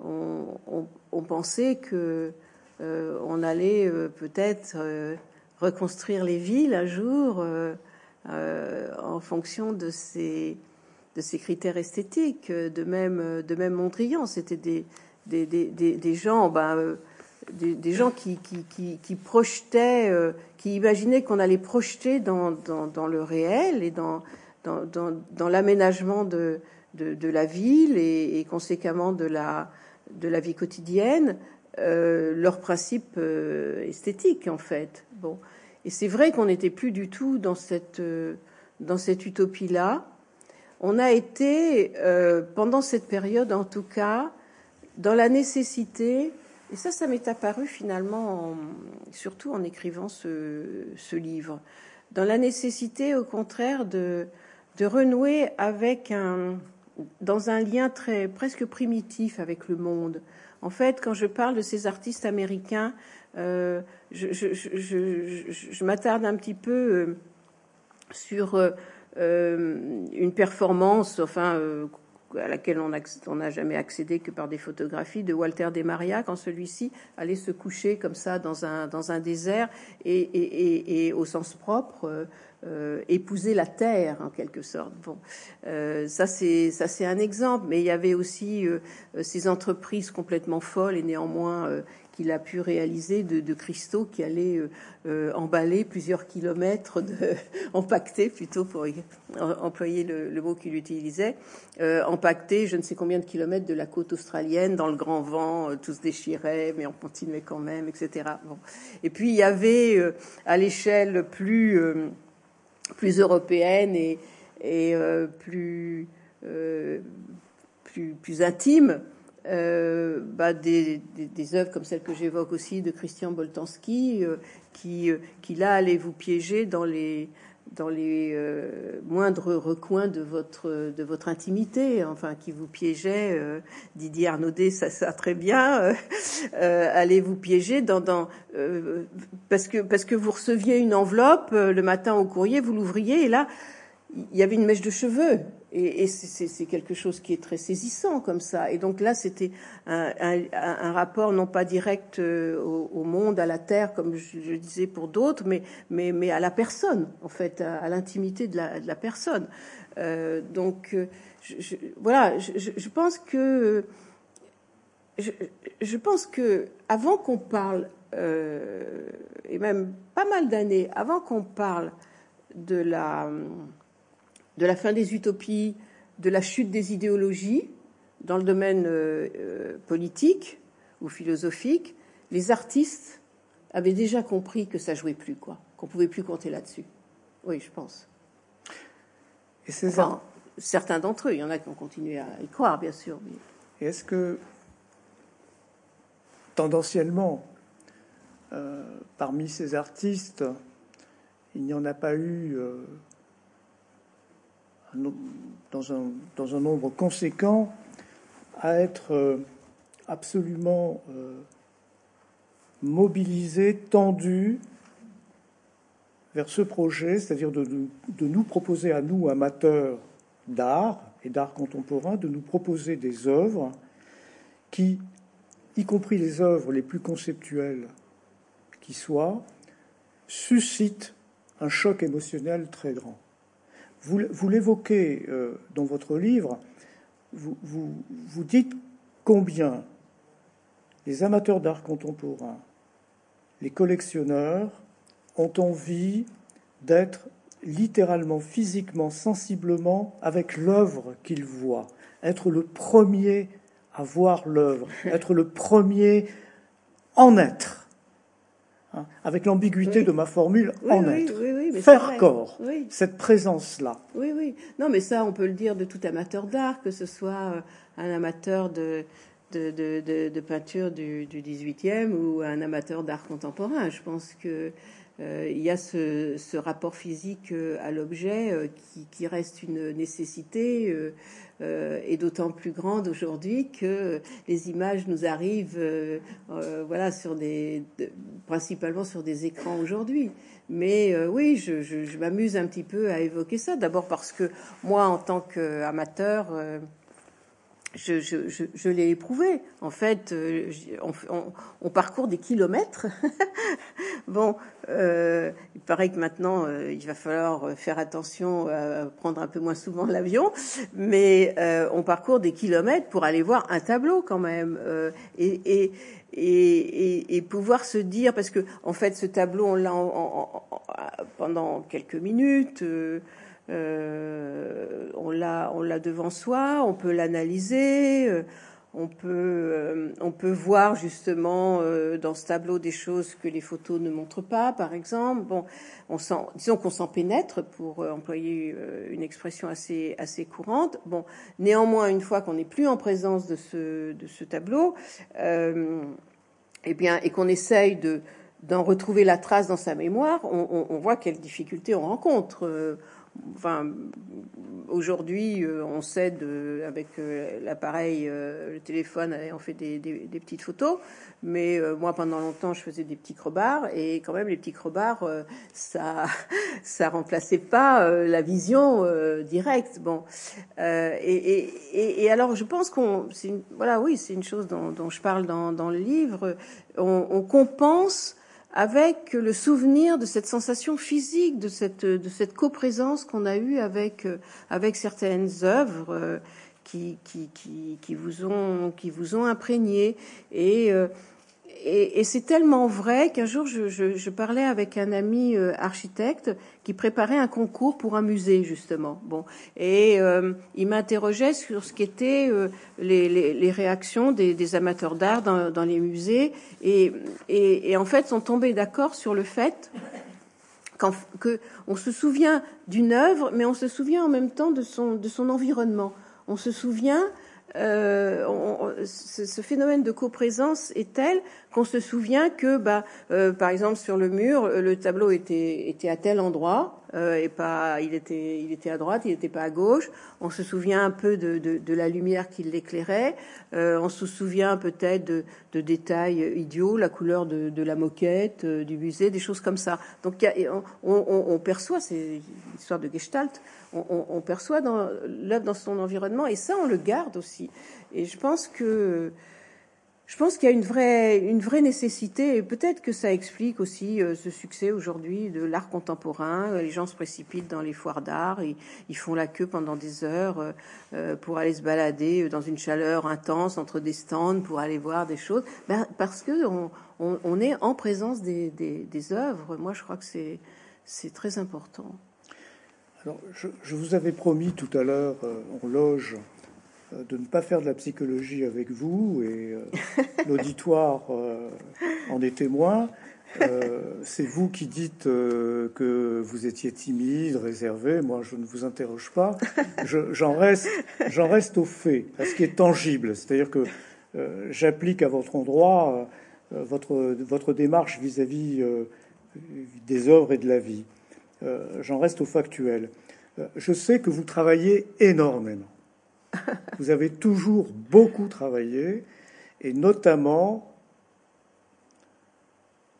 ont, pensé que euh, on allait euh, peut-être euh, reconstruire les villes un jour en fonction de ces, de ces critères esthétiques. De même, de même c'était des, des, des, gens, ben, des, gens qui, qui, qui, projetaient, qui imaginaient qu'on allait projeter dans, dans, le réel et dans, dans, dans, l'aménagement de, de, la ville et, et, conséquemment de la, de la vie quotidienne euh, leur principe euh, esthétique en fait. Bon, et c'est vrai qu'on n'était plus du tout dans cette euh, cette utopie là. On a été pendant cette période, en tout cas, dans la nécessité. Et ça, ça m'est apparu finalement, surtout en écrivant ce, ce, livre, dans la nécessité, au contraire, de, de renouer avec un, dans un lien très presque primitif avec le monde, en fait, quand je parle de ces artistes américains, euh, je, m'attarde un petit peu euh, sur euh, une performance, enfin, à laquelle on n'a jamais accédé que par des photographies de Walter Maria, quand celui-ci allait se coucher comme ça dans un, dans un désert et, et au sens propre euh, épouser la terre en quelque sorte. Bon, euh, ça c'est ça c'est un exemple, mais il y avait aussi euh, ces entreprises complètement folles et néanmoins qu'il a pu réaliser de, cristaux qui allaient emballer plusieurs kilomètres, de, (laughs) empaqueter plutôt pour employer le, mot qu'il utilisait, empaqueter je ne sais combien de kilomètres de la côte australienne dans le grand vent, tout se déchirait, mais on continuait quand même, etc. Bon. Et puis il y avait à l'échelle plus plus européenne et, et euh, plus, euh, plus, plus intime. Euh, bah des, des, œuvres comme celle que j'évoque aussi de Christian Boltanski, qui, qui là allait vous piéger dans les, dans les euh, moindres recoins de votre de votre intimité, enfin qui vous piégeait. Euh, Didier Arnaudet, ça, ça très bien. Euh, allez vous piéger dans, dans parce que parce que vous receviez une enveloppe le matin au courrier, vous l'ouvriez et là il y avait une mèche de cheveux et, c'est quelque chose qui est très saisissant comme ça. Et donc là, c'était un, rapport non pas direct euh, au, monde, à la terre, comme je, disais pour d'autres, mais, mais, mais à la personne, en fait, à, l'intimité de la, de la, personne. Euh, donc euh, je, voilà, je, pense que je, pense que avant qu'on parle, et même pas mal d'années avant qu'on parle de la de la fin des utopies, de la chute des idéologies dans le domaine euh, euh, politique ou philosophique, les artistes avaient déjà compris que ça jouait plus, quoi, qu'on pouvait plus compter là-dessus. Oui, je pense. Et c'est ça. certains d'entre eux, il y en a qui ont continué à y croire, bien sûr. Et est-ce que tendanciellement, euh, parmi ces artistes, il n'y en a pas eu dans un, nombre conséquent à être euh, absolument euh, mobilisé, tendu vers ce projet, c'est-à-dire de, de, nous proposer à nous, amateurs d'art et d'art contemporain, de nous proposer des œuvres qui, y compris les œuvres les plus conceptuelles qui soient, suscitent un choc émotionnel très grand. Vous, l'évoquez euh, dans votre livre, vous, vous, dites combien les amateurs d'art contemporain, les collectionneurs, ont envie d'être littéralement, physiquement, sensiblement avec l'œuvre qu'il voit, être le premier à voir l'œuvre, (laughs) être le premier en être. Hein, avec l'ambiguïté de ma formule, en être. Faire corps, cette présence-là. Oui, oui. Non, mais ça, on peut le dire de tout amateur d'art, que ce soit euh, un amateur de, de, de, de, peinture du, du 18e ou un amateur d'art contemporain. Je pense que euh, il y a ce, ce rapport physique euh, à l'objet euh, qui, qui, reste une nécessité et d'autant plus grande aujourd'hui que les images nous arrivent, voilà, sur des, principalement sur des écrans aujourd'hui. Mais oui, je, je, je m'amuse un petit peu à évoquer ça. D'abord parce que moi, en tant qu'amateur, je, je, je, l'ai éprouvé. En fait, euh, on, on, on, parcourt des kilomètres. (laughs) bon, euh, il paraît que maintenant, euh, il va falloir faire attention à prendre un peu moins souvent l'avion, mais euh, on parcourt des kilomètres pour aller voir un tableau quand même. Euh, et, et, et, et, pouvoir se dire, parce que en fait, ce tableau, on l'a pendant quelques minutes. Euh, on l'a, devant soi, on peut l'analyser, euh, on peut, euh, on peut voir justement dans ce tableau des choses que les photos ne montrent pas, par exemple. Bon, on disons qu'on s'en pénètre pour employer une expression assez, assez courante. Bon, néanmoins, une fois qu'on n'est plus en présence de ce, de ce tableau, eh bien, et qu'on essaye de d'en retrouver la trace dans sa mémoire, on, on voit quelles difficultés on rencontre enfin, aujourd'hui, euh, on sait avec euh, l'appareil, euh, le téléphone, on fait des, petites photos. Mais moi, pendant longtemps, je faisais des petits crobards et quand même, les petits crobards, ça, (laughs) ça remplaçait pas la vision directe. Bon, et, alors, je pense qu'on, voilà, oui, c'est une chose dont, je parle dans, le livre. On compense avec le souvenir de cette sensation physique, de cette, de cette coprésence qu'on a eue avec, euh, avec certaines œuvres euh, qui, qui, qui, qui, vous ont, qui vous ont imprégné. Et, euh, et, et c'est tellement vrai qu'un jour, je, je, je, parlais avec un ami euh, architecte qui préparait un concours pour un musée, justement. Bon, et euh, il m'interrogeait sur ce qu'étaient euh, les, les, les, réactions des, des amateurs d'art dans, dans, les musées. Et, et, et en fait, sont tombés d'accord sur le fait que on se souvient d'une œuvre, mais on se souvient en même temps de son, de son environnement. On se souvient euh, ce, phénomène de coprésence est tel qu'on se souvient que, bah, euh, par exemple, sur le mur, le tableau était, était à tel endroit euh, et pas, il était, il était à droite, il n'était pas à gauche. On se souvient un peu de, de, de la lumière qui l'éclairait. Euh, on se souvient peut-être de, de, détails idiots, la couleur de, la moquette, euh, du musée, des choses comme ça. Donc, on, on, on, perçoit, c'est l'histoire de Gestalt on, perçoit l'œuvre dans son environnement et ça, on le garde aussi. Et je pense que je pense qu'il y a une vraie, une vraie nécessité, et peut-être que ça explique aussi euh, ce succès aujourd'hui de l'art contemporain. Les gens se précipitent dans les foires d'art, ils, ils, font la queue pendant des heures euh, euh pour aller se balader dans une chaleur intense entre des stands pour aller voir des choses, ben, parce que on, est en présence des, des œuvres. Moi, je crois que c'est très important. Alors, je, je, vous avais promis tout à l'heure euh, en loge euh, de ne pas faire de la psychologie avec vous, et euh, (laughs) l'auditoire en est témoin. C'est vous qui dites que vous étiez timide, réservé. Moi, je ne vous interroge pas. J'en reste, j'en reste au fait, à ce qui est tangible. C'est-à-dire que j'applique à votre endroit votre, votre démarche vis-à-vis -vis, des œuvres et de la vie. Euh, j'en reste au factuel. Euh, je sais que vous travaillez énormément. (laughs) Vous avez toujours beaucoup travaillé, et notamment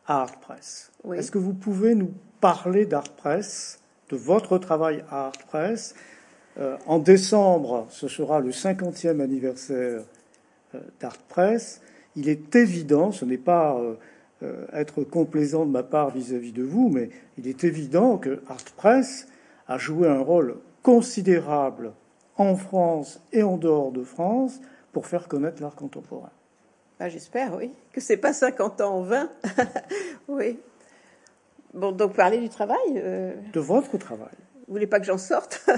à Art Press. Oui. Est-ce que vous pouvez nous parler d'Art Press, de votre travail à Art Press? Euh, En décembre, ce sera le 50e anniversaire euh, d'Art Press. Il est évident, ce n'est pas euh, être complaisant de ma part vis-à-vis -vis de vous, mais il est évident que Art Press a joué un rôle considérable en France et en dehors de France pour faire connaître l'art contemporain. Ah, J'espère, oui, que c'est pas 50 ans en 20. (laughs) oui. bon, donc parler du travail. De votre travail. Vous voulez pas que j'en sorte? (laughs)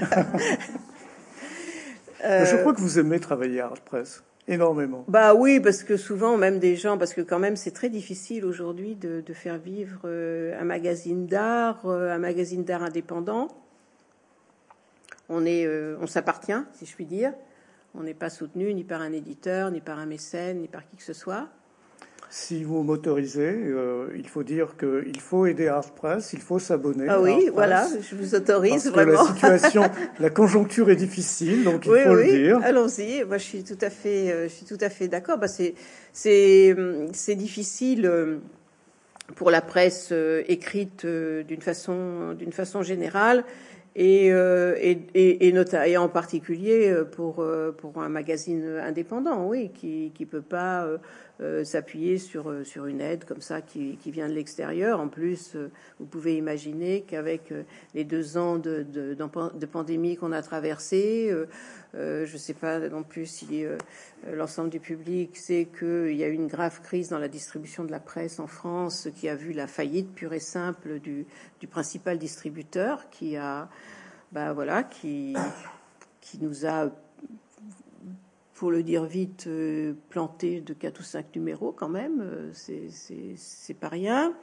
Je crois que vous aimez travailler à Art Press. Énormément. Bah oui, parce que souvent, même des gens, parce que quand même, c'est très difficile aujourd'hui de, de, faire vivre un magazine d'art, un magazine d'art indépendant. On est, on s'appartient, si je puis dire. On n'est pas soutenu ni par un éditeur, ni par un mécène, ni par qui que ce soit. Si vous m'autorisez, euh, il faut dire qu'il faut aider Art Press, il faut s'abonner. Ah oui, voilà, je vous autorise parce vraiment. Que la situation, la conjoncture est difficile, donc il oui, faut oui. le dire. Allons-y. Moi, je suis tout à fait, euh, je suis tout à fait d'accord. Bah, c'est, c'est, c'est difficile euh, pour la presse écrite d'une façon, d'une façon générale et, euh, et, et, et, en particulier pour, pour un magazine indépendant, oui, qui ne peut pas euh, s'appuyer sur, sur une aide comme ça qui, qui vient de l'extérieur. En plus, vous pouvez imaginer qu'avec les deux ans de, de, de pandémie qu'on a traversé, euh, je ne sais pas non plus si euh, l'ensemble du public sait qu'il y a eu une grave crise dans la distribution de la presse en France qui a vu la faillite pure et simple du, du principal distributeur qui a, bah voilà, qui, qui nous a, pour le dire vite, euh, planté de quatre ou cinq numéros quand même. Euh, c'est pas rien.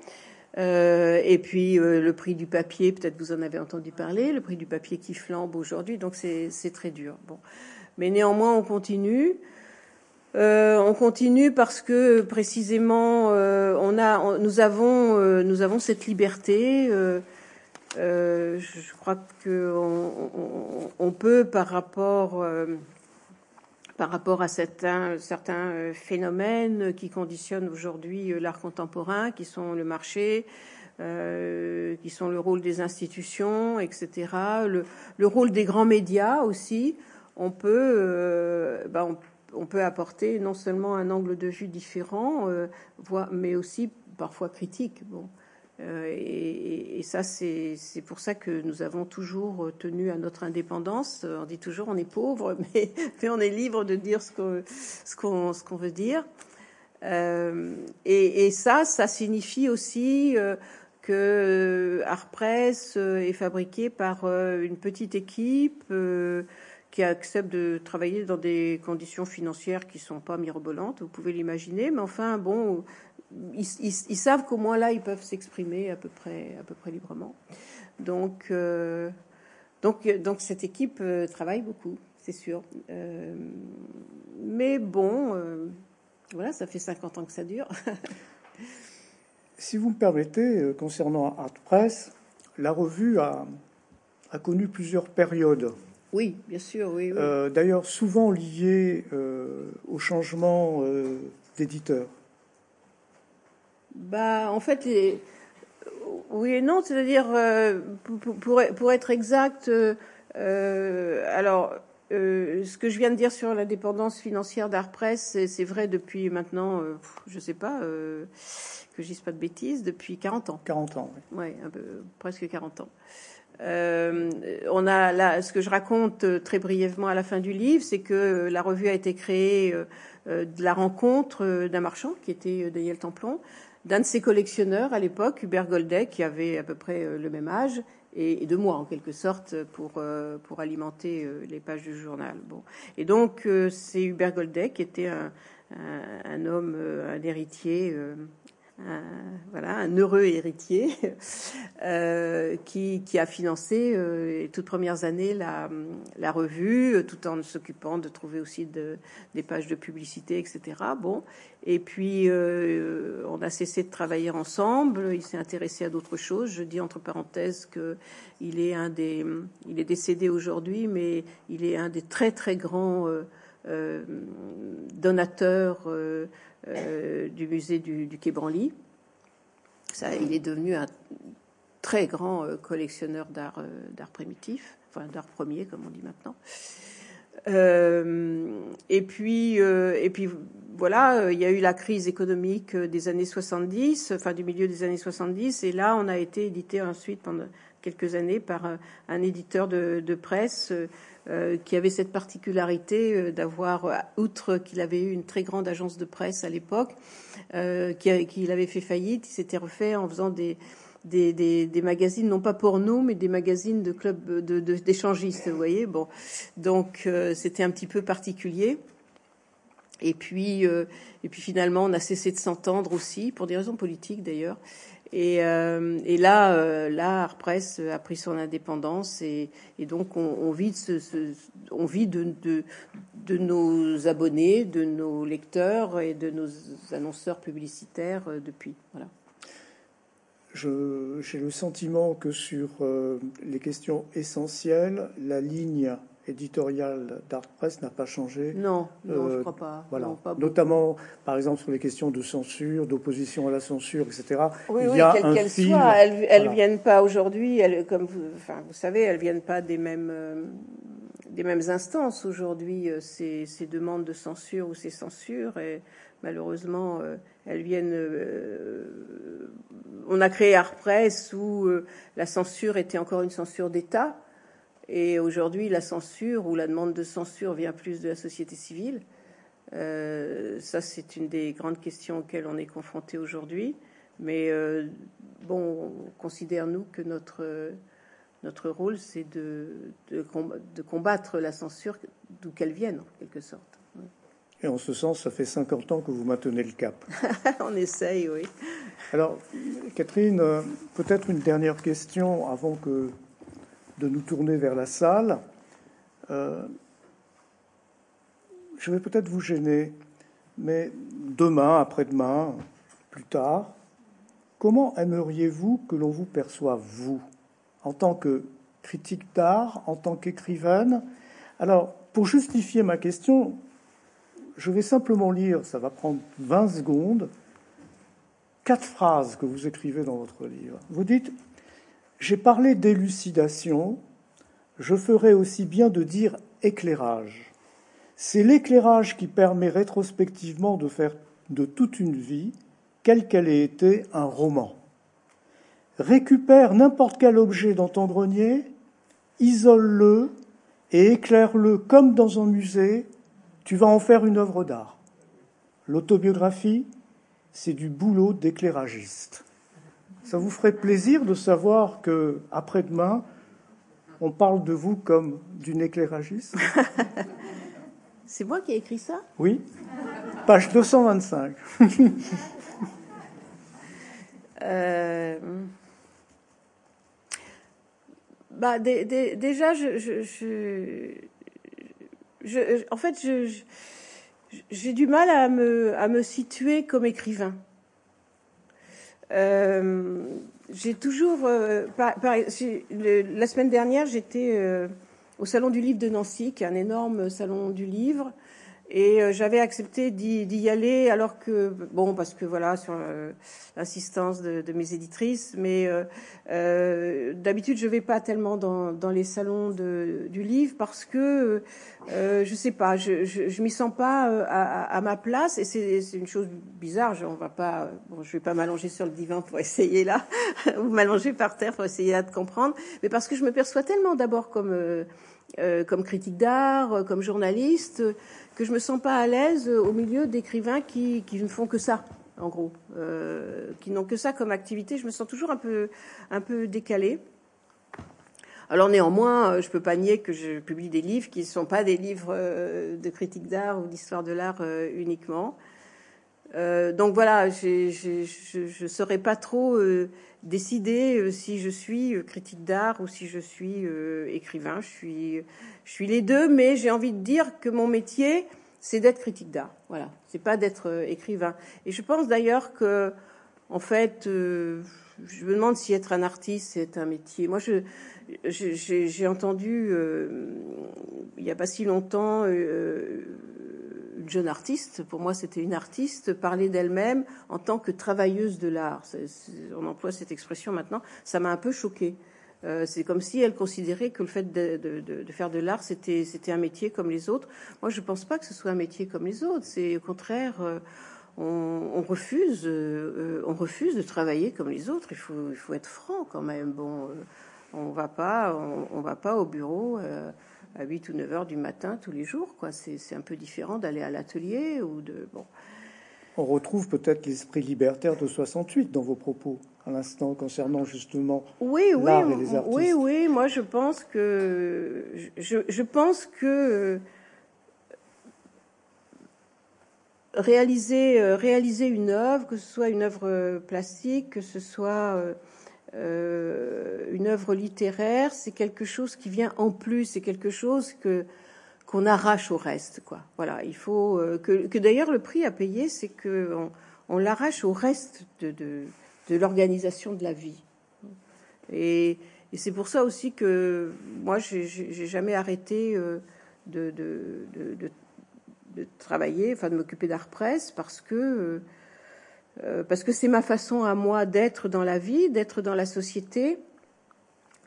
Euh, et puis le prix du papier, peut-être vous en avez entendu parler, le prix du papier qui flambe aujourd'hui, donc c'est très dur. Bon, mais néanmoins on continue. On continue parce que précisément on a, on, nous avons, nous avons cette liberté. je crois que on, on, on, peut par rapport par rapport à certains, euh, phénomènes qui conditionnent aujourd'hui euh, l'art contemporain, qui sont le marché, euh, qui sont le rôle des institutions, etc., le, le rôle des grands médias aussi. On peut, bah on, peut apporter non seulement un angle de vue différent, mais aussi parfois critique. Euh, et, ça, c'est pour ça que nous avons toujours tenu à notre indépendance. On dit toujours on est pauvre, (laughs) mais, on est libre de dire ce qu'on veut dire. Euh, et, ça, ça signifie aussi euh, que Art Press est fabriqué par une petite équipe qui accepte de travailler dans des conditions financières qui sont pas mirobolantes, vous pouvez l'imaginer, mais enfin bon, ils, ils, ils, savent qu'au moins là, ils peuvent s'exprimer à peu près, à peu près librement. Donc, euh, donc, donc cette équipe euh, travaille beaucoup, c'est sûr. Euh, mais bon, euh, voilà, ça fait 50 ans que ça dure. (laughs) si vous me permettez, concernant Art Press, la revue a, a connu plusieurs périodes. Oui, bien sûr, oui. oui. D'ailleurs, souvent liées au changement d'éditeur. Bah, en fait, les... oui et non, c'est-à-dire, euh, pour, pour, pour, être exact, euh, alors, euh, ce que je viens de dire sur la dépendance financière d'Artpress, c'est vrai depuis maintenant, je sais pas, que je dise pas de bêtises, depuis 40 ans. 40 ans, oui. Ouais, un peu, presque 40 ans. Euh, on a là, ce que je raconte très brièvement à la fin du livre, c'est que la revue a été créée euh, de la rencontre d'un marchand qui était Daniel Templon, d'un de ses collectionneurs à l'époque, Hubert Goldet, qui avait à peu près le même âge, et, de moi en quelque sorte pour pour alimenter les pages du journal. Bon, et donc c'est Hubert Goldet qui était un, un homme, un héritier. Un, voilà, un heureux héritier (laughs) euh, qui, qui, a financé euh, les toutes premières années la, la revue, tout en s'occupant de trouver aussi de, des pages de publicité, etc. Bon, et puis euh, on a cessé de travailler ensemble. Il s'est intéressé à d'autres choses. Je dis entre parenthèses que il est un des, il est décédé aujourd'hui, mais il est un des très très grands donateurs du musée du, du Quai Branly. Il est devenu un très grand collectionneur d'art d'art primitif, enfin d'art premier comme on dit maintenant. Euh, et puis, euh, et puis voilà, il y a eu la crise économique des années 70, enfin du milieu des années 70, et là on a été édité ensuite pendant quelques années par un, éditeur de presse euh, qui avait cette particularité d'avoir, outre qu'il avait eu une très grande agence de presse à l'époque, euh, qu'il qui avait fait faillite, il s'était refait en faisant des, des, des, magazines, non pas pour nous, mais des magazines de clubs d'échangistes, vous voyez. Bon, donc c'était un petit peu particulier. Et puis, et puis finalement, on a cessé de s'entendre aussi, pour des raisons politiques d'ailleurs. Et, euh, et, là, euh, là, a pris son indépendance et, donc on, vit, de, nos abonnés, de nos lecteurs et de nos annonceurs publicitaires euh, depuis. Voilà. J'ai le sentiment que sur euh, les questions essentielles, la ligne éditorial d'Art Press n'a pas changé. Non, non, je euh, crois pas. Voilà. Notamment, par exemple, sur les questions de censure, d'opposition à la censure, etc. Oui, il oui, quelles qu'elles soient, elles, ne viennent pas aujourd'hui, comme vous, enfin, vous savez, elles viennent pas des mêmes, euh, des mêmes instances aujourd'hui, euh, ces, ces, demandes de censure ou ces censures, et malheureusement, elles viennent. on a créé Art Press où la censure était encore une censure d'État et aujourd'hui, la censure ou la demande de censure vient plus de la société civile. Euh, ça, c'est une des grandes questions auxquelles on est confronté aujourd'hui. Mais euh, bon, on considère, nous, que notre, notre rôle, c'est de, de, de, combattre la censure, d'où qu'elle vienne, en quelque sorte. Et en ce sens, ça fait 50 ans que vous maintenez le cap. (laughs) on essaye, oui. Alors, Catherine, euh, peut-être une dernière question avant que de nous tourner vers la salle. Euh, je vais peut-être vous gêner, mais demain, après-demain, plus tard, comment aimeriez-vous que l'on vous perçoive, vous, en tant que critique d'art, en tant qu'écrivaine? Alors, pour justifier ma question, je vais simplement lire, ça va prendre 20 secondes, quatre phrases que vous écrivez dans votre livre. Vous dites j'ai parlé d'élucidation, je ferai aussi bien de dire éclairage. C'est l'éclairage qui permet rétrospectivement de faire de toute une vie, quelle qu'elle ait été, un roman. Récupère n'importe quel objet dans ton grenier, isole-le et éclaire-le comme dans un musée, tu vas en faire une œuvre d'art. L'autobiographie, c'est du boulot d'éclairagiste. Ça vous ferait plaisir de savoir que après-demain, on parle de vous comme d'une éclairagiste (laughs) C'est moi qui ai écrit ça? Oui. Page 225. (laughs) euh... bah, déjà, je, je, je, en fait, j'ai du mal à me, à me situer comme écrivain. Euh, j'ai toujours, euh, la semaine dernière, j'étais euh, au Salon du Livre de Nancy, qui est un énorme salon du livre, et euh, j'avais accepté d'y aller alors que, bon, parce que voilà, sur euh, l'insistance de, de, mes éditrices, mais euh, euh d'habitude je vais pas tellement dans, dans les salons de, du livre parce que, je sais pas, je, je, je m'y sens pas à, à, ma place et c'est une chose bizarre. Je, on va pas, bon, je vais pas m'allonger sur le divan pour essayer là, (laughs) ou m'allonger par terre pour essayer là de comprendre, mais parce que je me perçois tellement d'abord comme comme critique d'art, comme journaliste que je me sens pas à l'aise au milieu d'écrivains qui, ne font que ça, en gros, euh, qui n'ont que ça comme activité. Je me sens toujours un peu, un décalée. Alors néanmoins, euh, je peux pas nier que je publie des livres qui ne sont pas des livres euh, de critique d'art ou d'histoire de l'art euh, uniquement. Euh, donc voilà, je ne saurais pas trop euh, décider euh, si je suis critique d'art ou si je suis écrivain. Je suis, je suis les deux, mais j'ai envie de dire que mon métier, c'est d'être critique d'art. Voilà, c'est pas d'être écrivain. Et je pense d'ailleurs que, en fait, je me demande si être un artiste, c'est un métier. Moi, je, j'ai entendu il n'y a pas si longtemps jeune artiste, pour moi c'était une artiste, parler d'elle-même en tant que travailleuse de l'art. On emploie cette expression maintenant. Ça m'a un peu choquée. Euh, c'est comme si elle considérait que le fait de, faire de l'art, c'était, un métier comme les autres. Moi, je ne pense pas que ce soit un métier comme les autres. C'est au contraire, euh, on, refuse, euh, on refuse de travailler comme les autres. Il faut, il faut être franc quand même. Bon, on va pas, on, on va pas au bureau à 8 ou 9 heures du matin tous les jours. Quoi. C'est, c'est un peu différent d'aller à l'atelier ou de. Bon. on retrouve peut-être l'esprit libertaire de 68 dans vos propos à l'instant concernant justement oui, l'art et les artistes. Oui, oui, moi je pense que je, je pense que réaliser, euh, réaliser une œuvre, que ce soit une œuvre plastique, que ce soit euh, euh, une œuvre littéraire, c'est quelque chose qui vient en plus, c'est quelque chose que qu'on arrache au reste, quoi. Voilà, il faut que, que d'ailleurs le prix à payer, c'est que on, l'arrache au reste de, de, l'organisation de la vie. Et, c'est pour ça aussi que moi, j'ai jamais arrêté de, de, de, de travailler, enfin de m'occuper d'art presse parce que euh, parce que c'est ma façon à moi d'être dans la vie, d'être dans la société.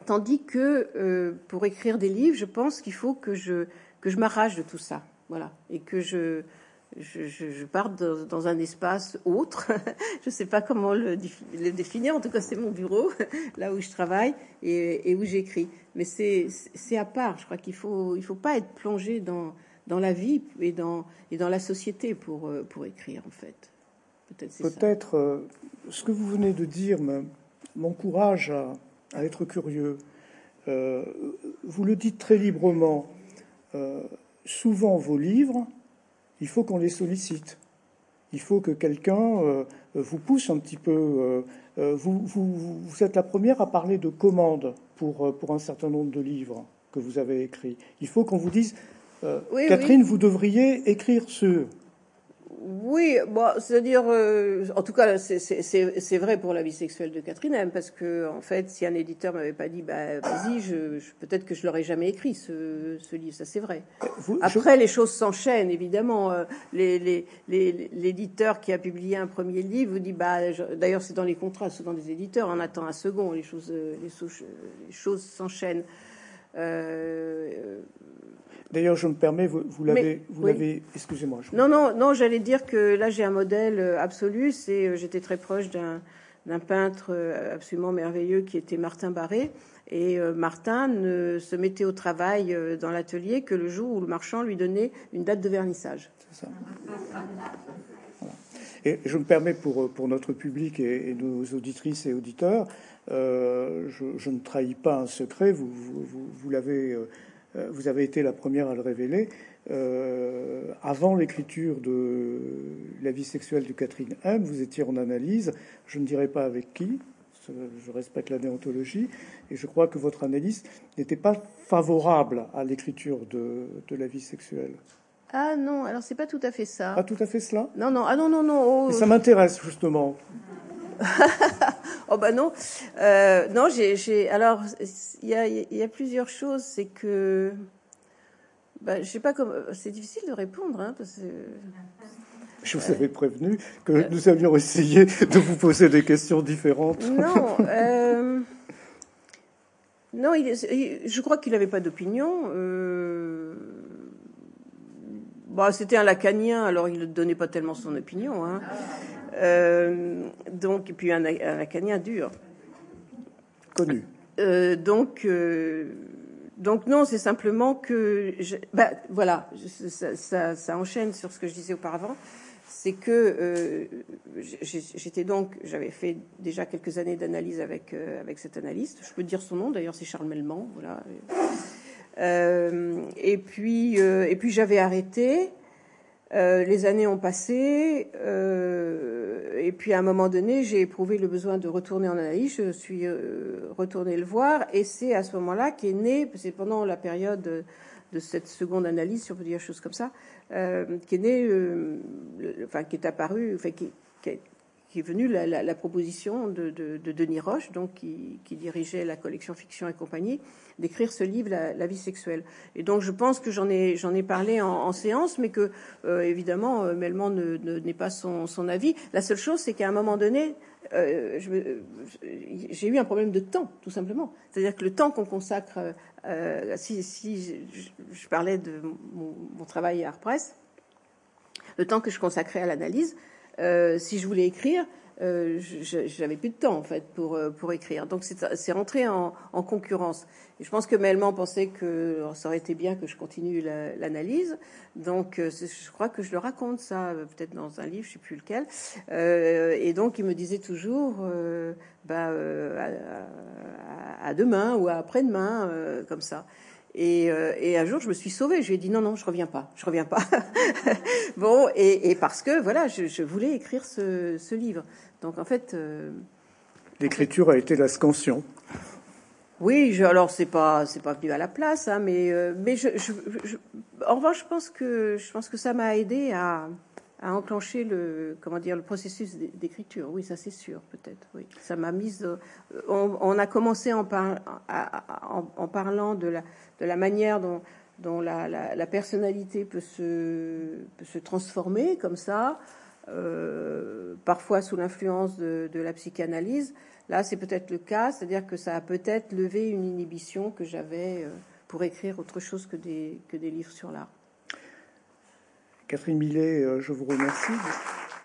Tandis que euh, pour écrire des livres, je pense qu'il faut que je que je m'arrache de tout ça, voilà, et que je je, je, parte dans, un espace autre. (laughs) je ne sais pas comment le, définir. En tout cas, c'est mon bureau, (laughs) là où je travaille et, où j'écris. Mais c'est à part. Je crois qu'il faut il faut pas être plongé dans dans la vie et dans, et dans la société pour, euh, pour écrire, en fait. Peut-être euh, ce que vous venez de dire m'encourage à, à, être curieux. Euh, vous le dites très librement. souvent, vos livres, il faut qu'on les sollicite. Il faut que quelqu'un vous pousse un petit peu. Vous, vous, vous, êtes la première à parler de commandes pour, pour un certain nombre de livres que vous avez écrits. Il faut qu'on vous dise euh, Catherine, vous devriez écrire ce. Oui, bon, c'est-à-dire, euh, en tout cas, c'est vrai pour la vie sexuelle de Catherine M, parce que, en fait, si un éditeur m'avait pas dit, bah, vas-y, je, peut-être que je l'aurais jamais écrit ce, ce livre, ça c'est vrai. Après, les choses s'enchaînent, évidemment. Euh, l'éditeur les, qui a publié un premier livre vous dit, bah, d'ailleurs, c'est dans les contrats, souvent des éditeurs, on attend un second, les choses, les, choses s'enchaînent. Euh, D'ailleurs, je me permets, vous, vous l'avez, vous l'avez, excusez-moi. Non, non, non, j'allais dire que là, j'ai un modèle euh, absolu. C'est, euh, j'étais très proche d'un, d'un peintre euh, absolument merveilleux qui était Martin Barré. Et Martin ne se mettait au travail dans l'atelier que le jour où le marchand lui donnait une date de vernissage. C'est ça. Et je me permets pour, pour notre public et, nos auditrices et auditeurs, je, je, ne trahis pas un secret, vous, vous, vous l'avez vous avez été la première à le révéler, euh, avant l'écriture de La vie sexuelle de Catherine M, vous étiez en analyse, je ne dirais pas avec qui, je respecte la déontologie, et je crois que votre analyse n'était pas favorable à l'écriture de, La vie sexuelle. Ah non, alors c'est pas tout à fait ça. Pas tout à fait cela? Non, non, ah non, non, non. Oh. ça m'intéresse justement. (laughs) oh bah non, euh, non. J'ai, alors il y a, y a, plusieurs choses. C'est que, bah, je sais pas comment. C'est difficile de répondre, hein, parce que. Je vous avais prévenu que nous allions essayer de vous poser des questions différentes. Non, (laughs) euh, non. Il, je crois qu'il n'avait pas d'opinion. Euh, bah, c'était un lacanien, alors il ne donnait pas tellement son opinion. Hein. Euh, donc, et puis un, un lacanien dur. Connu. Euh, donc, euh, donc non, c'est simplement que, je, bah, voilà, ça, ça, ça, enchaîne sur ce que je disais auparavant. C'est que j'étais donc, j'avais fait déjà quelques années d'analyse avec avec cet analyste. Je peux dire son nom, d'ailleurs, c'est Charles Melman, voilà. Et puis et puis j'avais arrêté. Euh, les années ont passé, euh, et puis à un moment donné, j'ai éprouvé le besoin de retourner en analyse. Je suis euh, retournée le voir, et c'est à ce moment-là qu'est né, c'est pendant la période de, cette seconde analyse, si on peut dire chose comme ça, qu'est né, enfin qui est apparu, enfin qui, qui, qui est venue la, la, la proposition de, de, de, Denis Roche, donc qui, qui, dirigeait la collection Fiction et compagnie, d'écrire ce livre, la, la, vie sexuelle. Et donc je pense que j'en ai, j'en ai parlé en, en, séance, mais que euh, évidemment euh, Melman ne, n'est pas son, son, avis. La seule chose, c'est qu'à un moment donné, euh, j'ai eu un problème de temps, tout simplement. C'est-à-dire que le temps qu'on consacre, euh, si, si je, je, parlais de mon, mon travail à Art Press, le temps que je consacrais à l'analyse, si je voulais écrire, euh, j'avais plus de temps en fait pour euh, pour écrire. Donc c'est rentré en, en, concurrence. Je pense que Melman pensait que ça aurait été bien que je continue l'analyse. donc euh, je crois que je le raconte ça peut-être dans un livre, je sais plus lequel. et donc il me disait toujours, bah, à, demain ou à après-demain, comme ça. Et, et, un jour, je me suis sauvée. Je lui ai dit non, non, je reviens pas, je reviens pas. (laughs) bon, et, et, parce que voilà, je, je voulais écrire ce, ce livre. Donc en fait. Euh, L'écriture a été la scansion. Oui, je, alors c'est pas c'est pas venu à la place, hein, mais euh, mais je, en revanche je pense que je pense que ça m'a aidé à, à, enclencher le comment dire le processus d'écriture. Oui, ça c'est sûr peut-être. Oui, ça m'a mise. Euh, on, a commencé en, parlant de la manière dont la, personnalité peut se transformer comme ça. Euh, parfois sous l'influence de, la psychanalyse. Là, c'est peut-être le cas, c'est-à-dire que ça a peut-être levé une inhibition que j'avais euh, pour écrire autre chose que des livres sur l'art. Catherine Millet, euh, je vous remercie.